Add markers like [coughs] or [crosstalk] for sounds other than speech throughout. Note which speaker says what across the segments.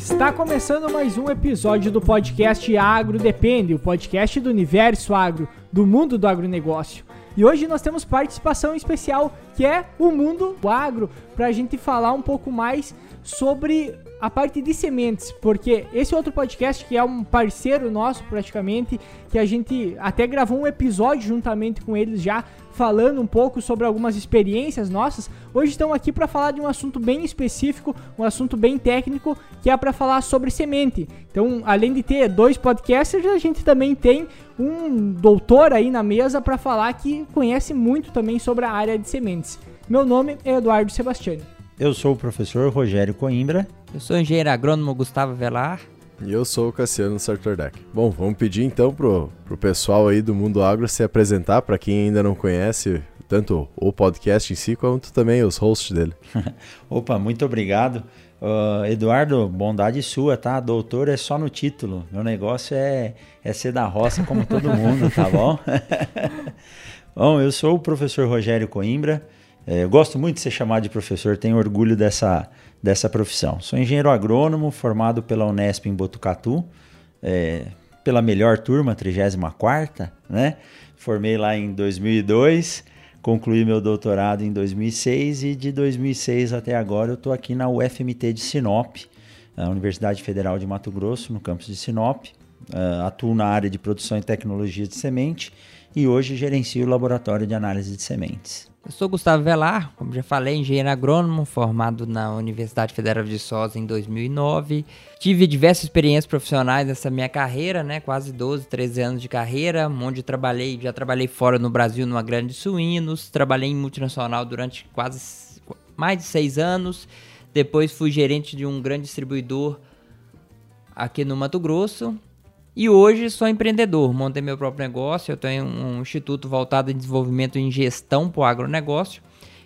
Speaker 1: Está começando mais um episódio do podcast Agro Depende, o podcast do universo agro, do mundo do agronegócio. E hoje nós temos participação especial, que é o mundo do agro, para a gente falar um pouco mais sobre a parte de sementes, porque esse outro podcast que é um parceiro nosso praticamente, que a gente até gravou um episódio juntamente com eles já falando um pouco sobre algumas experiências nossas. Hoje estão aqui para falar de um assunto bem específico, um assunto bem técnico, que é para falar sobre semente. Então, além de ter dois podcasters, a gente também tem um doutor aí na mesa para falar que conhece muito também sobre a área de sementes. Meu nome é Eduardo Sebastiani.
Speaker 2: Eu sou o professor Rogério Coimbra.
Speaker 3: Eu sou o engenheiro agrônomo Gustavo Velar.
Speaker 4: E eu sou o Cassiano Sartordec. Bom, vamos pedir então pro, pro pessoal aí do Mundo Agro se apresentar, para quem ainda não conhece, tanto o podcast em si, quanto também os hosts dele. [laughs]
Speaker 2: Opa, muito obrigado. Uh, Eduardo, bondade sua, tá? Doutor é só no título. Meu negócio é, é ser da roça como todo [laughs] mundo, tá bom? [laughs] bom, eu sou o professor Rogério Coimbra. É, eu gosto muito de ser chamado de professor, tenho orgulho dessa, dessa profissão. Sou engenheiro agrônomo, formado pela Unesp em Botucatu, é, pela melhor turma, 34 né? Formei lá em 2002, concluí meu doutorado em 2006 e de 2006 até agora eu estou aqui na UFMT de Sinop, a Universidade Federal de Mato Grosso, no campus de Sinop. Uh, atuo na área de produção e tecnologia de semente e hoje gerencio o laboratório de análise de sementes.
Speaker 3: Eu sou Gustavo Velar, como já falei, engenheiro agrônomo, formado na Universidade Federal de Viçosa em 2009. Tive diversas experiências profissionais nessa minha carreira, né? Quase 12, 13 anos de carreira, onde trabalhei, já trabalhei fora no Brasil numa grande suínos, trabalhei em multinacional durante quase mais de seis anos. Depois fui gerente de um grande distribuidor aqui no Mato Grosso e hoje sou empreendedor, montei meu próprio negócio, eu tenho um instituto voltado em desenvolvimento e gestão para o agronegócio,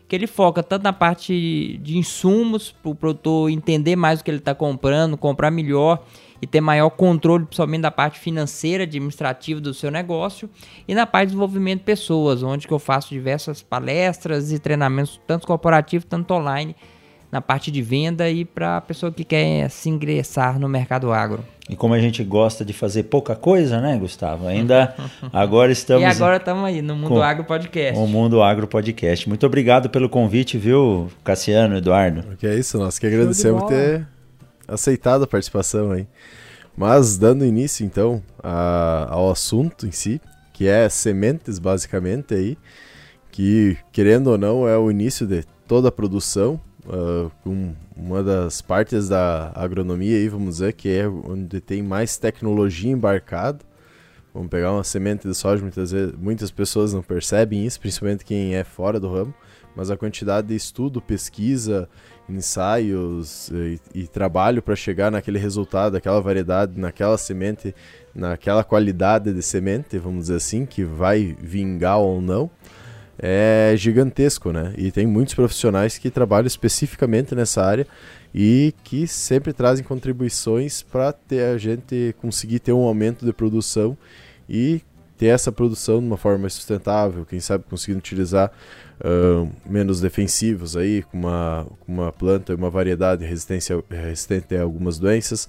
Speaker 3: que ele foca tanto na parte de insumos, para o produtor entender mais o que ele está comprando, comprar melhor e ter maior controle, principalmente da parte financeira, administrativa do seu negócio, e na parte de desenvolvimento de pessoas, onde que eu faço diversas palestras e treinamentos, tanto corporativos, tanto online, na parte de venda e para a pessoa que quer se ingressar no mercado agro.
Speaker 2: E como a gente gosta de fazer pouca coisa, né, Gustavo? Ainda [laughs] agora estamos.
Speaker 3: E agora estamos aí no Mundo Agro Podcast.
Speaker 2: O Mundo Agro Podcast. Muito obrigado pelo convite, viu, Cassiano, Eduardo?
Speaker 4: Que é isso, nós que agradecemos ter aceitado a participação aí. Mas dando início então a, ao assunto em si, que é sementes basicamente aí, que querendo ou não é o início de toda a produção uh, uma das partes da agronomia aí, vamos dizer, que é onde tem mais tecnologia embarcada. Vamos pegar uma semente de soja, muitas vezes, muitas pessoas não percebem isso, principalmente quem é fora do ramo, mas a quantidade de estudo, pesquisa, ensaios e, e trabalho para chegar naquele resultado, aquela variedade, naquela semente, naquela qualidade de semente, vamos dizer assim, que vai vingar ou não, é gigantesco, né? E tem muitos profissionais que trabalham especificamente nessa área e que sempre trazem contribuições para ter a gente conseguir ter um aumento de produção e ter essa produção de uma forma sustentável, quem sabe conseguindo utilizar uh, menos defensivos aí, com uma, uma planta e uma variedade resistência, resistente a algumas doenças.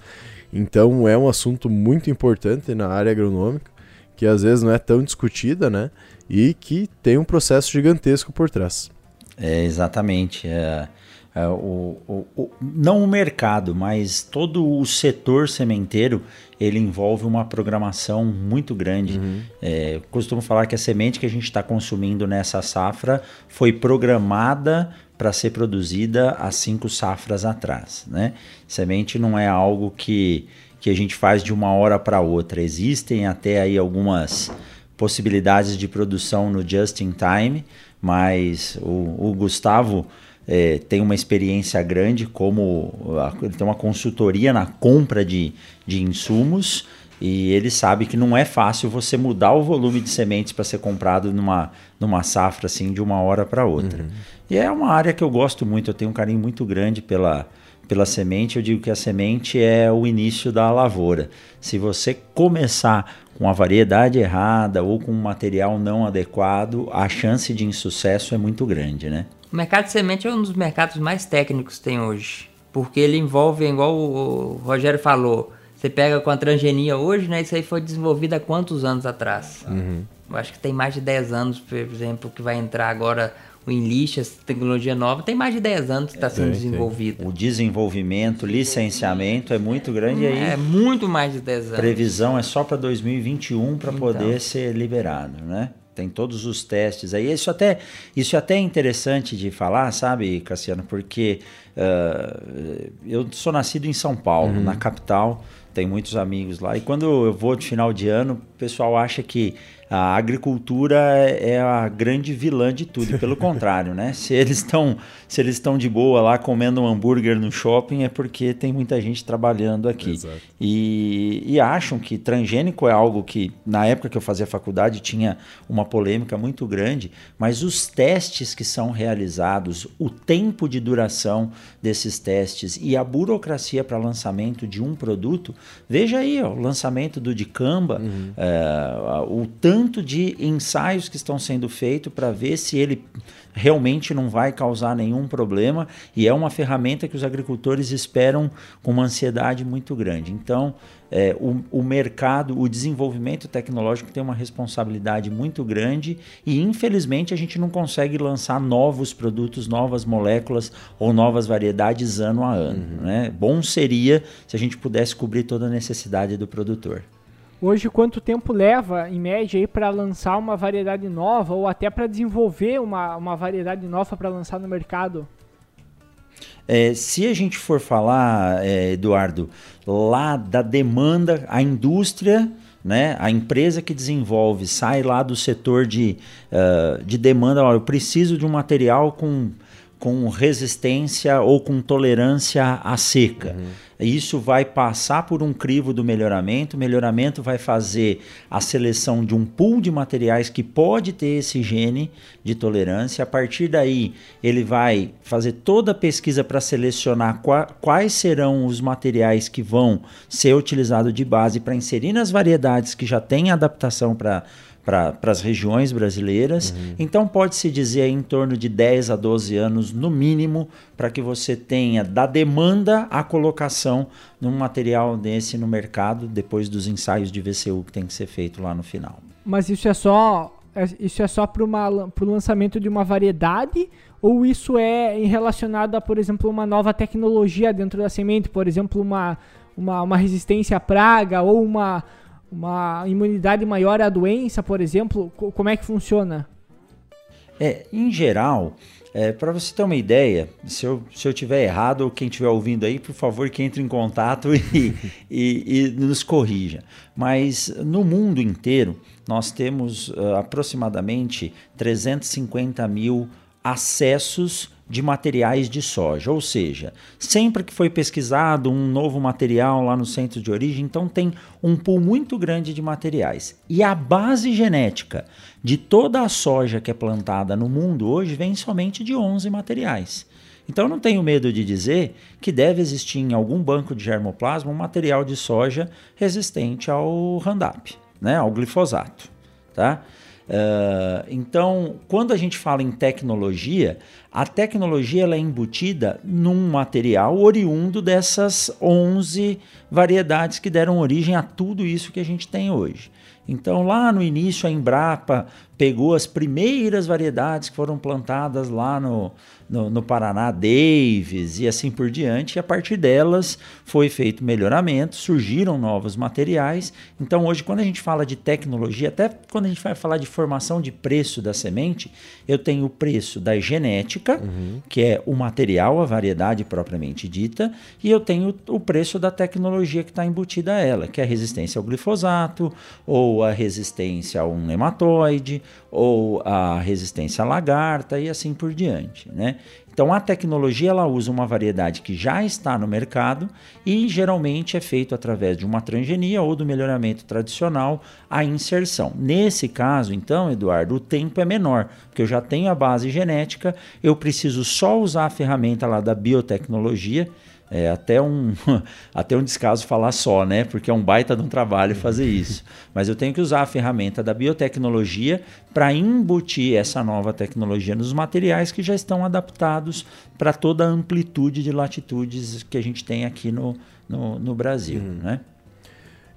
Speaker 4: Então é um assunto muito importante na área agronômica, que às vezes não é tão discutida, né? E que tem um processo gigantesco por trás.
Speaker 2: É, exatamente. É, é, o, o, o, não o mercado, mas todo o setor sementeiro ele envolve uma programação muito grande. Uhum. É, costumo falar que a semente que a gente está consumindo nessa safra foi programada para ser produzida há cinco safras atrás. Né? Semente não é algo que, que a gente faz de uma hora para outra. Existem até aí algumas possibilidades de produção no just in time, mas o, o Gustavo é, tem uma experiência grande como ele tem uma consultoria na compra de, de insumos e ele sabe que não é fácil você mudar o volume de sementes para ser comprado numa, numa safra assim de uma hora para outra. Uhum. E é uma área que eu gosto muito, eu tenho um carinho muito grande pela, pela semente. Eu digo que a semente é o início da lavoura. Se você começar com a variedade errada ou com um material não adequado, a chance de insucesso é muito grande, né?
Speaker 3: O mercado de semente é um dos mercados mais técnicos que tem hoje. porque ele envolve, igual o Rogério falou, você pega com a transgenia hoje, né? Isso aí foi desenvolvido há quantos anos atrás? Uhum. Eu acho que tem mais de 10 anos, por exemplo, que vai entrar agora o Enlist, essa tecnologia nova, tem mais de 10 anos que está sendo desenvolvida.
Speaker 2: O desenvolvimento, licenciamento é muito grande aí.
Speaker 3: É muito mais de 10 anos.
Speaker 2: Previsão é só para 2021 para então. poder ser liberado, né? Tem todos os testes aí. Isso até, isso é até interessante de falar, sabe, Cassiano? Porque uh, eu sou nascido em São Paulo, uhum. na capital, tenho muitos amigos lá. E quando eu vou de final de ano, o pessoal acha que a agricultura é a grande vilã de tudo, pelo [laughs] contrário, né? Se eles estão se eles estão de boa lá comendo um hambúrguer no shopping é porque tem muita gente trabalhando aqui. E, e, acham que transgênico é algo que na época que eu fazia faculdade tinha uma polêmica muito grande, mas os testes que são realizados, o tempo de duração desses testes e a burocracia para lançamento de um produto, veja aí ó, o lançamento do dicamba, uhum. é, o tanto tanto de ensaios que estão sendo feitos para ver se ele realmente não vai causar nenhum problema e é uma ferramenta que os agricultores esperam com uma ansiedade muito grande. Então, é, o, o, mercado, o desenvolvimento tecnológico tem uma responsabilidade muito grande e, infelizmente, a gente não consegue lançar novos produtos, novas moléculas ou novas variedades ano a ano. Uhum. Né? Bom seria se a gente pudesse cobrir toda a necessidade do produtor.
Speaker 1: Hoje, quanto tempo leva, em média, para lançar uma variedade nova ou até para desenvolver uma, uma variedade nova para lançar no mercado?
Speaker 2: É, se a gente for falar, é, Eduardo, lá da demanda, a indústria, né, a empresa que desenvolve sai lá do setor de, uh, de demanda, ó, eu preciso de um material com com resistência ou com tolerância à seca. Uhum. Isso vai passar por um crivo do melhoramento. O melhoramento vai fazer a seleção de um pool de materiais que pode ter esse gene de tolerância. A partir daí, ele vai fazer toda a pesquisa para selecionar qua, quais serão os materiais que vão ser utilizados de base para inserir nas variedades que já têm adaptação para para as regiões brasileiras. Uhum. Então pode-se dizer em torno de 10 a 12 anos no mínimo para que você tenha da demanda a colocação de um material desse no mercado depois dos ensaios de VCU que tem que ser feito lá no final.
Speaker 1: Mas isso é só é, isso é só para o lançamento de uma variedade ou isso é relacionado a, por exemplo, uma nova tecnologia dentro da semente, por exemplo, uma, uma, uma resistência à praga ou uma uma imunidade maior à doença, por exemplo? Como é que funciona?
Speaker 2: É, em geral, é, para você ter uma ideia, se eu, se eu tiver errado ou quem estiver ouvindo aí, por favor, que entre em contato [laughs] e, e, e nos corrija. Mas no mundo inteiro, nós temos uh, aproximadamente 350 mil acessos de materiais de soja, ou seja, sempre que foi pesquisado um novo material lá no centro de origem, então tem um pool muito grande de materiais. E a base genética de toda a soja que é plantada no mundo hoje vem somente de 11 materiais. Então não tenho medo de dizer que deve existir em algum banco de germoplasma um material de soja resistente ao Roundup, né, ao glifosato, tá? Uh, então, quando a gente fala em tecnologia, a tecnologia ela é embutida num material oriundo dessas 11 variedades que deram origem a tudo isso que a gente tem hoje. Então, lá no início, a Embrapa pegou as primeiras variedades que foram plantadas lá no, no, no, Paraná, Davis e assim por diante, e a partir delas foi feito melhoramento, surgiram novos materiais. Então, hoje, quando a gente fala de tecnologia, até quando a gente vai falar de formação de preço da semente, eu tenho o preço da genética, uhum. que é o material, a variedade propriamente dita, e eu tenho o preço da tecnologia que está embutida a ela, que é a resistência ao glifosato ou a resistência a um nematóide, ou a resistência à lagarta e assim por diante, né? Então a tecnologia ela usa uma variedade que já está no mercado e geralmente é feito através de uma transgenia ou do melhoramento tradicional a inserção. Nesse caso, então, Eduardo, o tempo é menor, porque eu já tenho a base genética, eu preciso só usar a ferramenta lá da biotecnologia É até um, [laughs] até um descaso falar só, né? Porque é um baita de um trabalho fazer isso. Mas eu tenho que usar a ferramenta da biotecnologia para embutir essa nova tecnologia nos materiais que já estão adaptados para toda a amplitude de latitudes que a gente tem aqui no, no, no Brasil, uhum. né?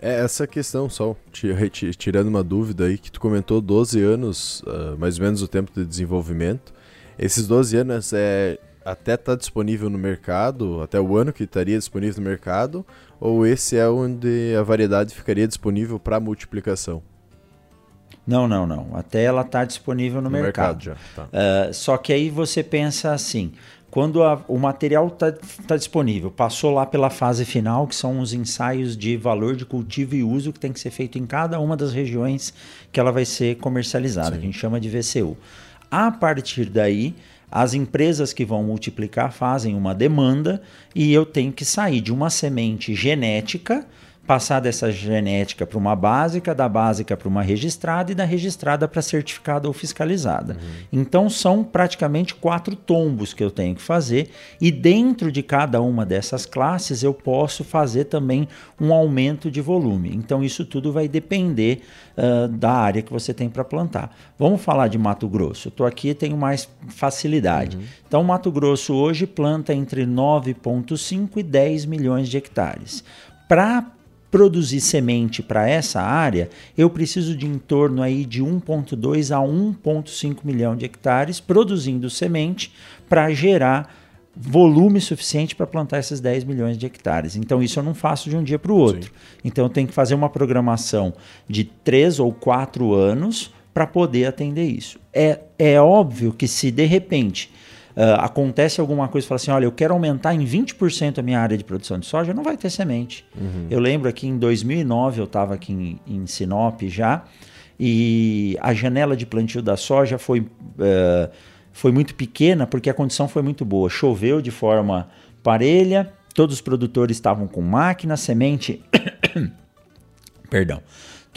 Speaker 4: É essa questão só, tirando uma dúvida aí, que tu comentou 12 anos, uh, mais ou menos o tempo de desenvolvimento. Esses 12 anos é até está disponível no mercado, até o ano que estaria disponível no mercado, ou esse é onde a variedade ficaria disponível para multiplicação?
Speaker 2: Não, não, não. Até ela está disponível no, no mercado. mercado já, tá. uh, só que aí você pensa assim: quando a, o material está tá disponível, passou lá pela fase final, que são os ensaios de valor de cultivo e uso que tem que ser feito em cada uma das regiões que ela vai ser comercializada, Sim. que a gente chama de VCU. A partir daí, as empresas que vão multiplicar fazem uma demanda e eu tenho que sair de uma semente genética passar dessa genética para uma básica, da básica para uma registrada e da registrada para certificada ou fiscalizada. Uhum. Então são praticamente quatro tombos que eu tenho que fazer e dentro de cada uma dessas classes eu posso fazer também um aumento de volume. Então isso tudo vai depender uh, da área que você tem para plantar. Vamos falar de Mato Grosso. Estou aqui e tenho mais facilidade. Uhum. Então Mato Grosso hoje planta entre 9,5 e 10 milhões de hectares. Para produzir semente para essa área, eu preciso de em torno aí de 1.2 a 1.5 milhão de hectares produzindo semente para gerar volume suficiente para plantar esses 10 milhões de hectares. Então isso eu não faço de um dia para o outro. Sim. Então eu tenho que fazer uma programação de 3 ou 4 anos para poder atender isso. É, é óbvio que se de repente acontece alguma coisa e fala assim: olha, eu quero aumentar em 20% a minha área de produção de soja, não vai ter semente. Uhum. Eu lembro que em 2009 eu estava aqui em, em, Sinop já, e a janela de plantio da soja foi, uh, foi muito pequena porque a condição foi muito boa. Choveu de forma parelha, todos os produtores estavam com máquina, semente. [coughs] Perdão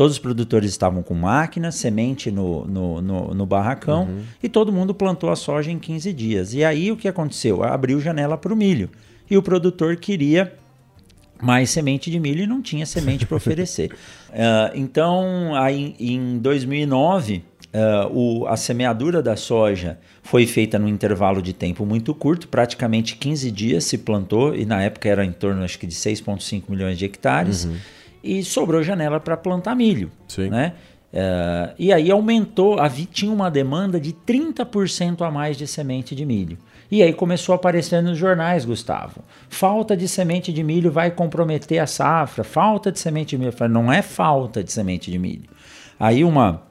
Speaker 2: Todos os produtores estavam com máquina, semente no, no, no, no barracão uhum. e todo mundo plantou a soja em 15 dias. E aí o que aconteceu? Abriu janela para o milho. E o produtor queria mais semente de milho e não tinha semente para oferecer. Uh, [laughs] então, aí, em 2009, uh, o, a semeadura da soja foi feita num intervalo de tempo muito curto, praticamente 15 dias se plantou, e na época era em torno acho que de 6,5 milhões de hectares. Uhum e sobrou janela para plantar milho. Sim. Né? Uh, e aí aumentou, havia, tinha uma demanda de 30% a mais de semente de milho. E aí começou a aparecer nos jornais, Gustavo. Falta de semente de milho vai comprometer a safra. Falta de semente de milho. Eu falei, não é falta de semente de milho. Aí uma,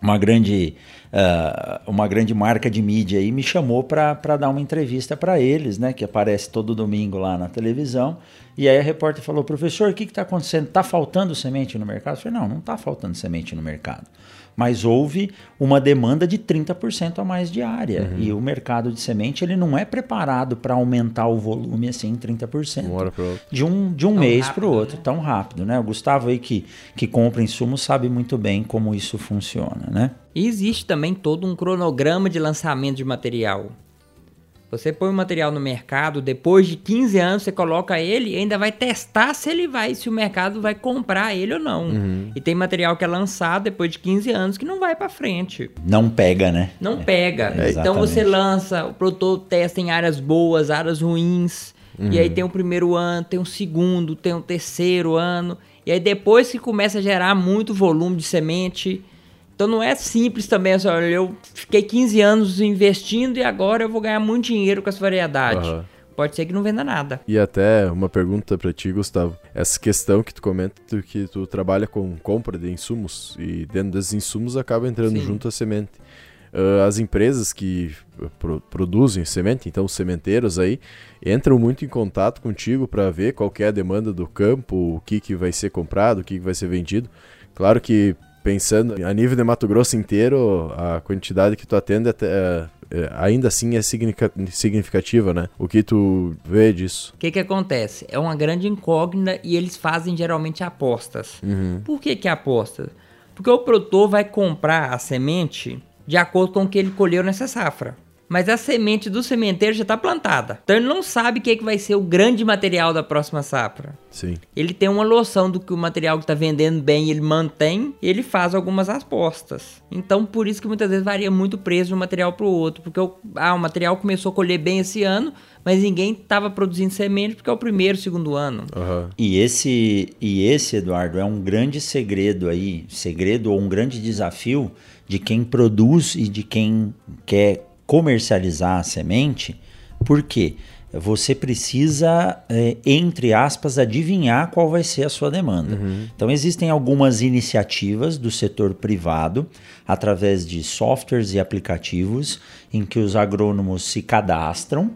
Speaker 2: uma grande uh, uma grande marca de mídia aí me chamou para dar uma entrevista para eles, né, que aparece todo domingo lá na televisão. E aí a repórter falou, professor, o que está acontecendo? Está faltando semente no mercado? Eu falei, não, não está faltando semente no mercado mas houve uma demanda de 30% a mais de área. Uhum. E o mercado de semente ele não é preparado para aumentar o volume assim em 30%. Uma hora. De um, de um mês para o outro, né? tão rápido. Né? O Gustavo aí que, que compra insumos sabe muito bem como isso funciona. Né?
Speaker 3: E existe também todo um cronograma de lançamento de material. Você põe o material no mercado, depois de 15 anos você coloca ele e ainda vai testar se ele vai, se o mercado vai comprar ele ou não. Uhum. E tem material que é lançado depois de 15 anos que não vai para frente.
Speaker 2: Não pega, né?
Speaker 3: Não pega. É, então você lança, o produtor testa em áreas boas, áreas ruins. Uhum. E aí tem o primeiro ano, tem o segundo, tem o terceiro ano. E aí depois que começa a gerar muito volume de semente, então não é simples também, assim, olha, eu fiquei 15 anos investindo e agora eu vou ganhar muito dinheiro com essa variedade. Uhum. Pode ser que não venda nada.
Speaker 4: E até uma pergunta para ti, Gustavo. Essa questão que tu comenta que tu trabalha com compra de insumos e dentro desses insumos acaba entrando Sim. junto a semente. Uh, as empresas que pro produzem semente, então os sementeiros aí, entram muito em contato contigo para ver qual é a demanda do campo, o que, que vai ser comprado, o que, que vai ser vendido. Claro que pensando a nível de Mato Grosso inteiro, a quantidade que tu atende até, é, é, ainda assim é significativa, né? O que tu vê disso?
Speaker 3: O que que acontece? É uma grande incógnita e eles fazem geralmente apostas. Uhum. Por que que aposta? Porque o produtor vai comprar a semente de acordo com o que ele colheu nessa safra. Mas a semente do sementeiro já está plantada. Então ele não sabe o que, é que vai ser o grande material da próxima safra.
Speaker 4: Sim.
Speaker 3: Ele tem uma noção do que o material que está vendendo bem ele mantém e ele faz algumas apostas. Então por isso que muitas vezes varia muito o preço de um material para o outro. Porque o, ah, o material começou a colher bem esse ano, mas ninguém estava produzindo semente porque é o primeiro, segundo ano.
Speaker 4: Aham.
Speaker 2: E esse, e esse, Eduardo, é um grande segredo aí, segredo ou um grande desafio de quem produz e de quem quer comercializar a semente, porque você precisa, é, entre aspas, adivinhar qual vai ser a sua demanda. Então, existem algumas iniciativas do setor privado, através de softwares e aplicativos, em que os agrônomos se cadastram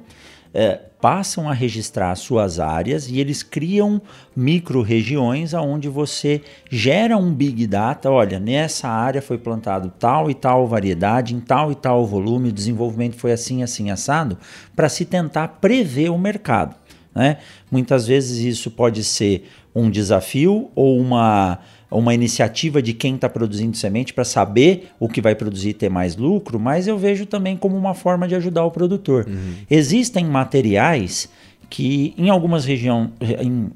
Speaker 2: é, passam a registrar suas áreas e eles criam micro-regiões onde você gera um big data. Olha, nessa área foi plantado tal e tal variedade, em tal e tal volume, o desenvolvimento foi assim, assim, assado, para se tentar prever o mercado. Né? Muitas vezes isso pode ser um desafio ou uma uma iniciativa de quem está produzindo semente para saber o que vai produzir e ter mais lucro, mas eu vejo também como uma forma de ajudar o produtor. Existem materiais que em algumas regiões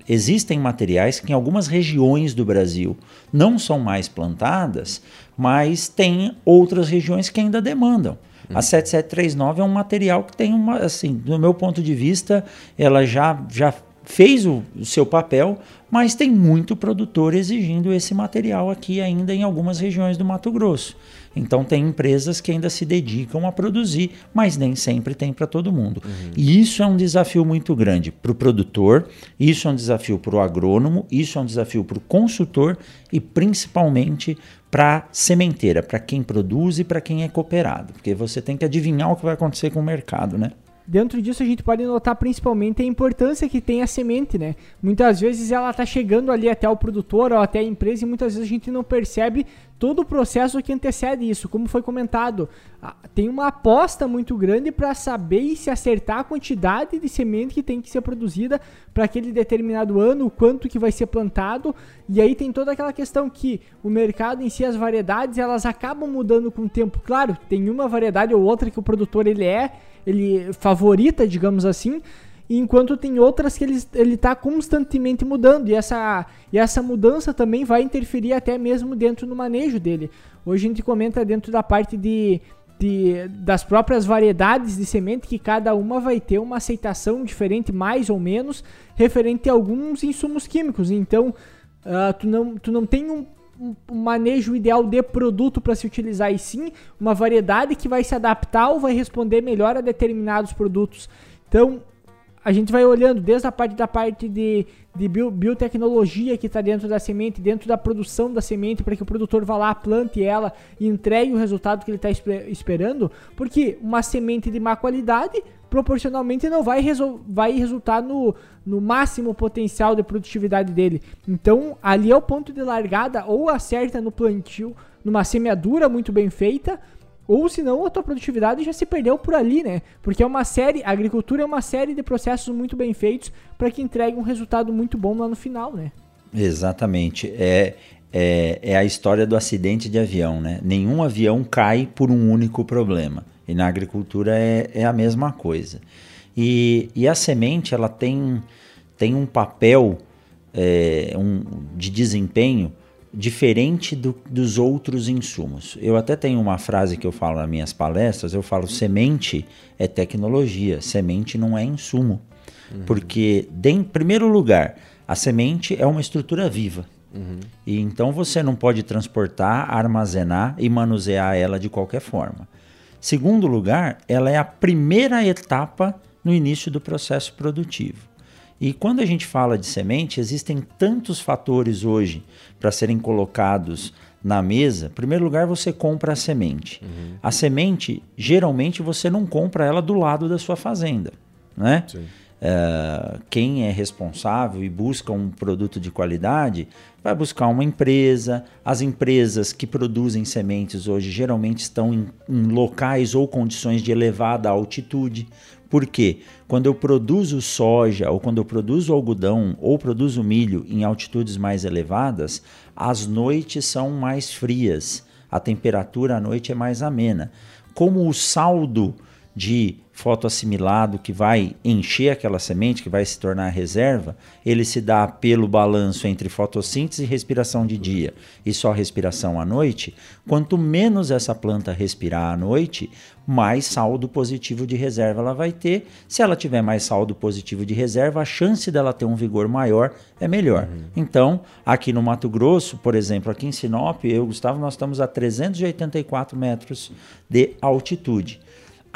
Speaker 2: existem materiais que em algumas regiões do Brasil não são mais plantadas, mas tem outras regiões que ainda demandam. A 7739 é um material que tem uma, assim, do meu ponto de vista, ela já, já fez o, o seu papel, mas tem muito produtor exigindo esse material aqui ainda em algumas regiões do Mato Grosso. Então tem empresas que ainda se dedicam a produzir, mas nem sempre tem para todo mundo. E isso é um desafio muito grande para o produtor, isso é um desafio para o agrônomo, isso é um desafio para o consultor e principalmente para a sementeira, para quem produz e para quem é cooperado, porque você tem que adivinhar o que vai acontecer com o mercado, né?
Speaker 1: Dentro disso a gente pode notar principalmente a importância que tem a semente, né? Muitas vezes ela tá chegando ali até o produtor ou até a empresa e muitas vezes a gente não percebe todo o processo que antecede isso, como foi comentado. Tem uma aposta muito grande para saber e se acertar a quantidade de semente que tem que ser produzida para aquele determinado ano, o quanto que vai ser plantado. E aí tem toda aquela questão que o mercado em si, as variedades, elas acabam mudando com o tempo. Claro, tem uma variedade ou outra que o produtor ele é, ele favorita, digamos assim, enquanto tem outras que ele, ele tá constantemente mudando, e essa, e essa mudança também vai interferir até mesmo dentro do manejo dele. Hoje a gente comenta dentro da parte de, de, das próprias variedades de semente, que cada uma vai ter uma aceitação diferente, mais ou menos, referente a alguns insumos químicos. Então, ah, tu, não, tu não tem um- um manejo ideal de produto para se utilizar, e sim uma variedade que vai se adaptar ou vai responder melhor a determinados produtos. Então, a gente vai olhando desde a parte da parte de, de bio- biotecnologia que está dentro da semente, dentro da produção da semente, para que o produtor vá lá, plante ela e entregue o resultado que ele está esperando, porque uma semente de má qualidade proporcionalmente não vai, vai resultar no, no máximo potencial de produtividade dele. Então, ali é o ponto de largada, ou acerta no plantio, numa semeadura muito bem feita, ou senão a tua produtividade já se perdeu por ali, né? Porque é uma série, a agricultura é uma série de processos muito bem feitos para que entregue um resultado muito bom lá no final, né?
Speaker 2: Exatamente. É, é, é a história do acidente de avião, né? Nenhum avião cai por um único problema. E na agricultura é, é a mesma coisa. E, e a semente, ela tem, tem um papel é, um, de desempenho diferente do- dos outros insumos. Eu até tenho uma frase que eu falo nas minhas palestras, eu falo semente é tecnologia, semente não é insumo. Porque, de- em primeiro lugar, a semente é uma estrutura viva. E então você não pode transportar, armazenar e manusear ela de qualquer forma. Segundo lugar, ela é a primeira etapa no início do processo produtivo. E quando a gente fala de semente, existem tantos fatores hoje para serem colocados na mesa. Em primeiro lugar, você compra a semente. A semente, geralmente, você não compra ela do lado da sua fazenda, né?
Speaker 4: Sim.
Speaker 2: É, quem é responsável e busca um produto de qualidade vai buscar uma empresa. As empresas que produzem sementes hoje geralmente estão em, em locais ou condições de elevada altitude. Por quê? Quando eu produzo soja, ou quando eu produzo algodão, ou produzo milho em altitudes mais elevadas, as noites são mais frias, a temperatura à noite é mais amena. Como o saldo de fotoassimilado que vai encher aquela semente, que vai se tornar reserva, ele se dá pelo balanço entre fotossíntese e respiração de dia e só respiração à noite. Quanto menos essa planta respirar à noite, mais saldo positivo de reserva ela vai ter. Se ela tiver mais saldo positivo de reserva, a chance dela ter um vigor maior é melhor. Uhum. Então, aqui no Mato Grosso, por exemplo, aqui em Sinop, eu Gustavo, nós estamos a 384 metros de altitude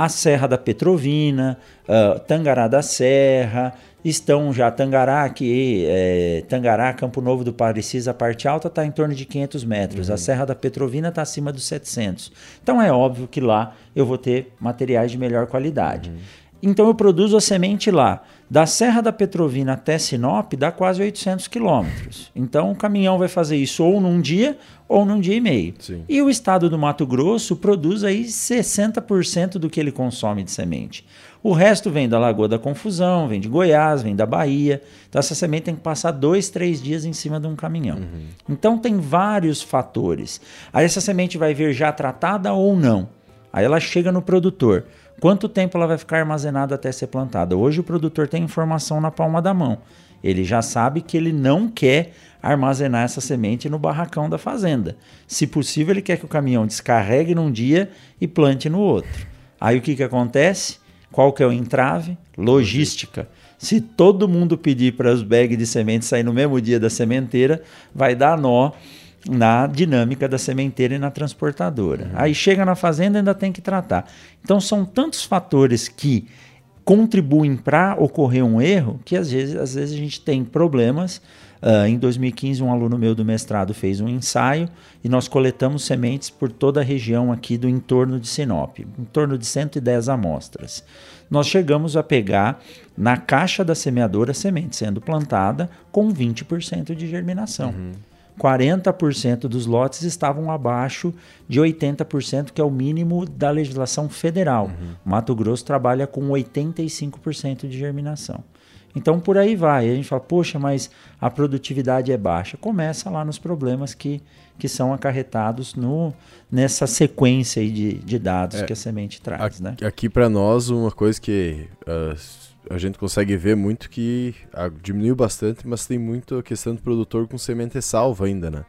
Speaker 2: a Serra da Petrovina, uh, Tangará da Serra, estão já Tangará, que é, Tangará, Campo Novo do Parecis, a parte alta está em torno de 500 metros, uhum. a Serra da Petrovina está acima dos 700. Então é óbvio que lá eu vou ter materiais de melhor qualidade. Uhum. Então eu produzo a semente lá. Da Serra da Petrovina até Sinop dá quase 800 quilômetros. Então o caminhão vai fazer isso ou num dia ou num dia e meio. Sim. E o estado do Mato Grosso produz aí 60% do que ele consome de semente. O resto vem da Lagoa da Confusão, vem de Goiás, vem da Bahia. Então essa semente tem que passar dois, três dias em cima de um caminhão. Uhum. Então tem vários fatores. Aí essa semente vai vir já tratada ou não. Aí ela chega no produtor. Quanto tempo ela vai ficar armazenada até ser plantada? Hoje o produtor tem informação na palma da mão. Ele já sabe que ele não quer armazenar essa semente no barracão da fazenda. Se possível, ele quer que o caminhão descarregue num dia e plante no outro. Aí o que, que acontece? Qual que é o entrave? Logística. Se todo mundo pedir para os bags de semente sair no mesmo dia da sementeira, vai dar nó na dinâmica da sementeira e na transportadora. Uhum. Aí chega na fazenda ainda tem que tratar. Então são tantos fatores que contribuem para ocorrer um erro que às vezes, às vezes a gente tem problemas. Uh, em 2015, um aluno meu do mestrado fez um ensaio e nós coletamos sementes por toda a região aqui do entorno de Sinop, em torno de 110 amostras. Nós chegamos a pegar na caixa da semeadora semente sendo plantada com 20% de germinação. Uhum. 40% dos lotes estavam abaixo de 80%, que é o mínimo da legislação federal. Uhum. Mato Grosso trabalha com 85% de germinação. Então por aí vai. A gente fala, poxa, mas a produtividade é baixa. Começa lá nos problemas que, que são acarretados no, nessa sequência de, de dados é, que a semente traz. Aqui,
Speaker 4: né? aqui para nós, uma coisa que uh, a gente consegue ver muito que ah, diminuiu bastante, mas tem muito a questão do produtor com semente salva ainda, né?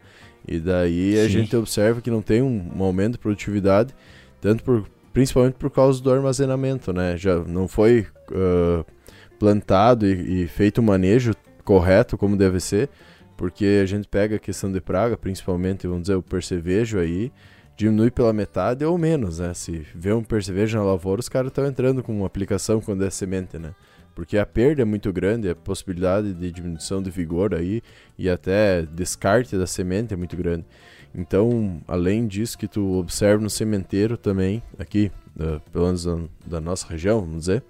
Speaker 4: E daí a gente observa que não tem um, um, aumento de produtividade, tanto por, principalmente por causa do armazenamento, né? Já não foi uh, plantado e, e feito o manejo correto como deve ser, porque a gente pega a questão de praga, principalmente, vamos dizer, o percevejo aí, diminui pela metade ou menos, né? Se vê um percevejo na lavoura, os caras estão entrando com uma aplicação quando é semente, né? Porque a perda é muito grande, a possibilidade de diminuição de vigor aí e até descarte da semente é muito grande. Então, além disso que tu observa no sementeiro também, aqui, uh, pelo menos da, da nossa região, vamos dizer,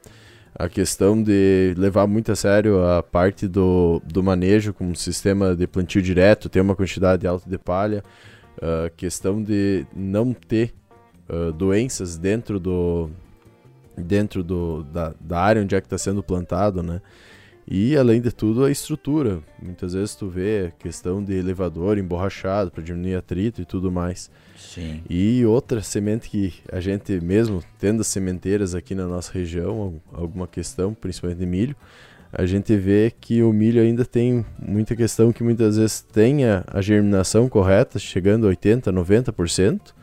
Speaker 4: a questão de levar muito a sério a parte do, do manejo com um sistema de plantio direto, ter uma quantidade alta de palha, a questão de não ter uh, doenças dentro do dentro do, da, da área onde é que está sendo plantado, né? E além de tudo a estrutura. Muitas vezes tu vê a questão de elevador emborrachado para diminuir atrito e tudo mais.
Speaker 2: Sim.
Speaker 4: E outra semente que a gente mesmo tendo sementeiras aqui na nossa região, alguma questão, principalmente de milho, a gente vê que o milho ainda tem muita questão que muitas vezes tenha a germinação correta, chegando a 80%, 90%,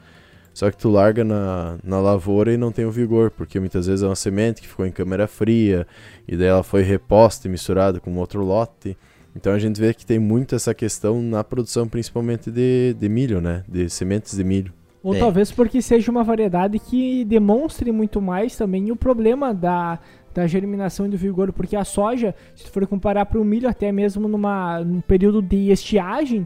Speaker 4: só que tu larga na, na lavoura e não tem o vigor, porque muitas vezes é uma semente que ficou em câmera fria, e daí ela foi reposta e misturada com outro lote. Então a gente vê que tem muito essa questão na produção, principalmente de, de milho, né? De sementes de milho.
Speaker 1: Ou é. talvez porque seja uma variedade que demonstre muito mais também o problema da, da germinação e do vigor, porque a soja, se tu for comparar para o milho, até mesmo numa, num período de estiagem,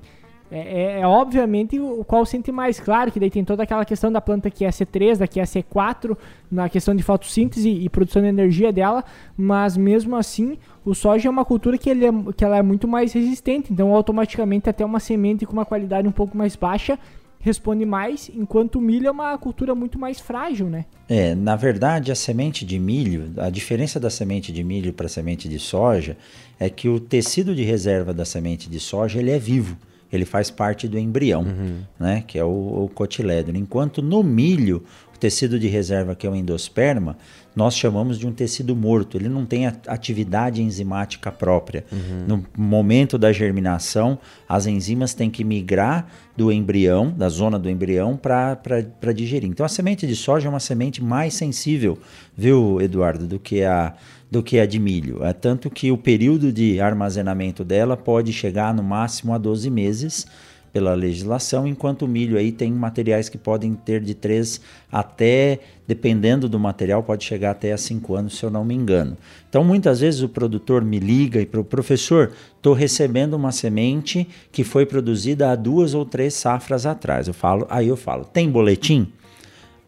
Speaker 1: é, é, é, obviamente o qual sente mais. Claro que daí tem toda aquela questão da planta que é C3, da que é C4, na questão de fotossíntese e produção de energia dela, mas mesmo assim o soja é uma cultura que, ele é, que ela é muito mais resistente, então automaticamente até uma semente com uma qualidade um pouco mais baixa responde mais, enquanto o milho é uma cultura muito mais frágil, né?
Speaker 2: É, na verdade, a semente de milho, a diferença da semente de milho para a semente de soja é que o tecido de reserva da semente de soja ele é vivo, ele faz parte do embrião, uhum. né? Que é o, o cotilédone. Enquanto no milho tecido de reserva, que é o endosperma, nós chamamos de um tecido morto. Ele não tem atividade enzimática própria. Uhum. No momento da germinação, as enzimas têm que migrar do embrião, da zona do embrião, para digerir. Então, a semente de soja é uma semente mais sensível, viu, Eduardo, do que a, do que a de milho. É tanto que o período de armazenamento dela pode chegar no máximo a 12 meses pela legislação, enquanto o milho aí tem materiais que podem ter de 3 até, dependendo do material, pode chegar até a 5 anos, se eu não me engano. Então, muitas vezes o produtor me liga e para o professor, estou recebendo uma semente que foi produzida há duas ou três safras atrás. Eu falo, aí eu falo, tem boletim?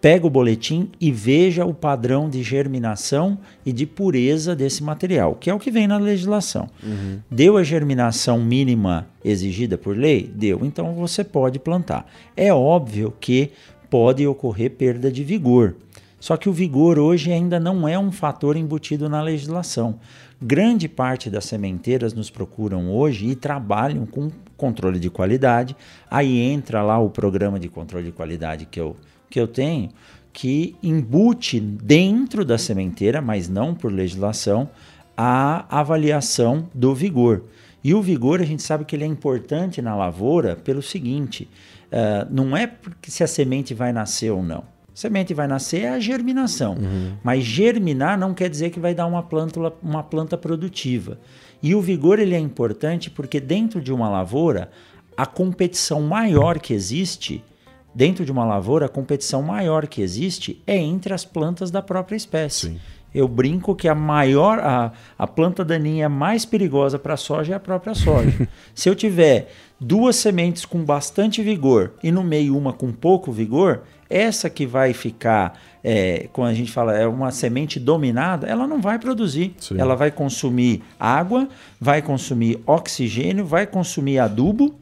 Speaker 2: Pega o boletim e veja o padrão de germinação e de pureza desse material, que é o que vem na legislação. Uhum. Deu a germinação mínima exigida por lei? Deu. Então você pode plantar. É óbvio que pode ocorrer perda de vigor. Só que o vigor hoje ainda não é um fator embutido na legislação. Grande parte das sementeiras nos procuram hoje e trabalham com controle de qualidade. Aí entra lá o programa de controle de qualidade que eu que eu tenho que embute dentro da sementeira, mas não por legislação, a avaliação do vigor. E o vigor a gente sabe que ele é importante na lavoura pelo seguinte: uh, não é porque se a semente vai nascer ou não. A semente vai nascer é a germinação, uhum. mas germinar não quer dizer que vai dar uma planta, uma planta produtiva. E o vigor ele é importante porque dentro de uma lavoura a competição maior que existe dentro de uma lavoura, a competição maior que existe é entre as plantas da própria espécie. Sim. Eu brinco que a maior, a, a planta daninha mais perigosa para a soja é a própria soja. [laughs] Se eu tiver duas sementes com bastante vigor e no meio uma com pouco vigor, essa que vai ficar, é, quando a gente fala, é uma semente dominada, ela não vai produzir. Sim. Ela vai consumir água, vai consumir oxigênio, vai consumir adubo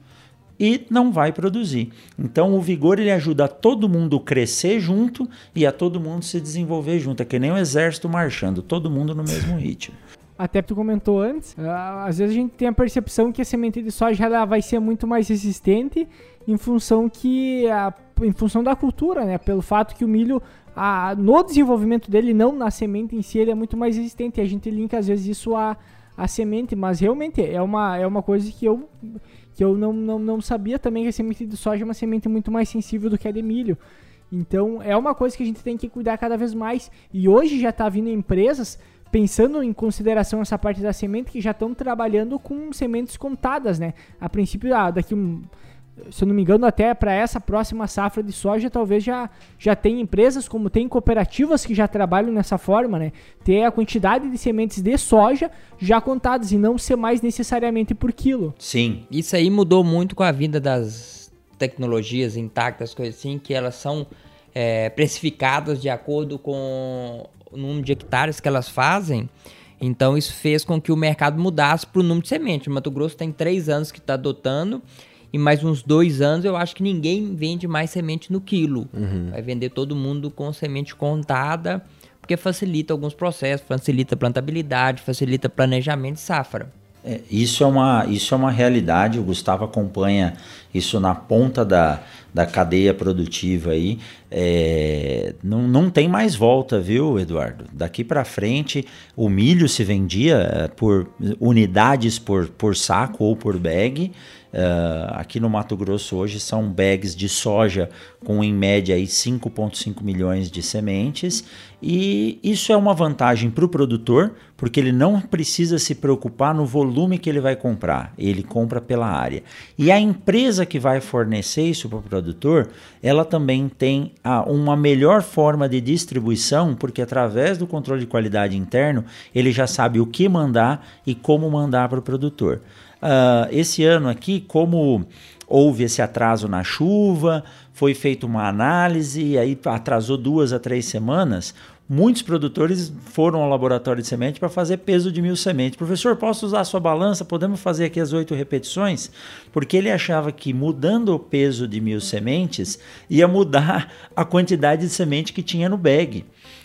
Speaker 2: e não vai produzir. Então o vigor ele ajuda a todo mundo crescer junto e a todo mundo se desenvolver junto. É que nem o exército marchando, todo mundo no mesmo ritmo.
Speaker 1: Até tu comentou antes, ah, às vezes a gente tem a percepção que a semente de soja ela vai ser muito mais resistente em função que a, em função da cultura, né? Pelo fato que o milho a, no desenvolvimento dele, não na semente em si, ele é muito mais resistente. A gente linka às vezes isso a, a semente, mas realmente é uma, é uma coisa que eu que eu não, não, não sabia também que a semente de soja é uma semente muito mais sensível do que a de milho. Então é uma coisa que a gente tem que cuidar cada vez mais. E hoje já está vindo empresas pensando em consideração essa parte da semente que já estão trabalhando com sementes contadas, né? A princípio, ah, daqui um se eu não me engano, até para essa próxima safra de soja, talvez já, já tem empresas, como tem cooperativas que já trabalham nessa forma, né? Ter a quantidade de sementes de soja já contadas e não ser mais necessariamente por quilo.
Speaker 3: Sim. Isso aí mudou muito com a vinda das tecnologias intactas, coisas assim, que elas são é, precificadas de acordo com o número de hectares que elas fazem. Então isso fez com que o mercado mudasse para o número de sementes. O Mato Grosso tem três anos que está adotando em mais uns dois anos eu acho que ninguém vende mais semente no quilo. Uhum. Vai vender todo mundo com semente contada, porque facilita alguns processos, facilita plantabilidade, facilita planejamento de safra.
Speaker 2: É, isso, é uma, isso é uma realidade, o Gustavo acompanha isso na ponta da, da cadeia produtiva aí. É, não, não tem mais volta, viu, Eduardo? Daqui para frente, o milho se vendia é, por unidades por, por saco ou por bag. Uh, aqui no Mato Grosso hoje são bags de soja com em média 5,5 milhões de sementes e isso é uma vantagem para o produtor porque ele não precisa se preocupar no volume que ele vai comprar, ele compra pela área. E a empresa que vai fornecer isso para o produtor, ela também tem a, uma melhor forma de distribuição porque através do controle de qualidade interno ele já sabe o que mandar e como mandar para o produtor. Uh, esse ano aqui, como houve esse atraso na chuva, foi feita uma análise aí atrasou duas a três semanas. Muitos produtores foram ao laboratório de semente para fazer peso de mil sementes. Professor, posso usar a sua balança? Podemos fazer aqui as oito repetições? Porque ele achava que mudando o peso de mil sementes ia mudar a quantidade de semente que tinha no bag.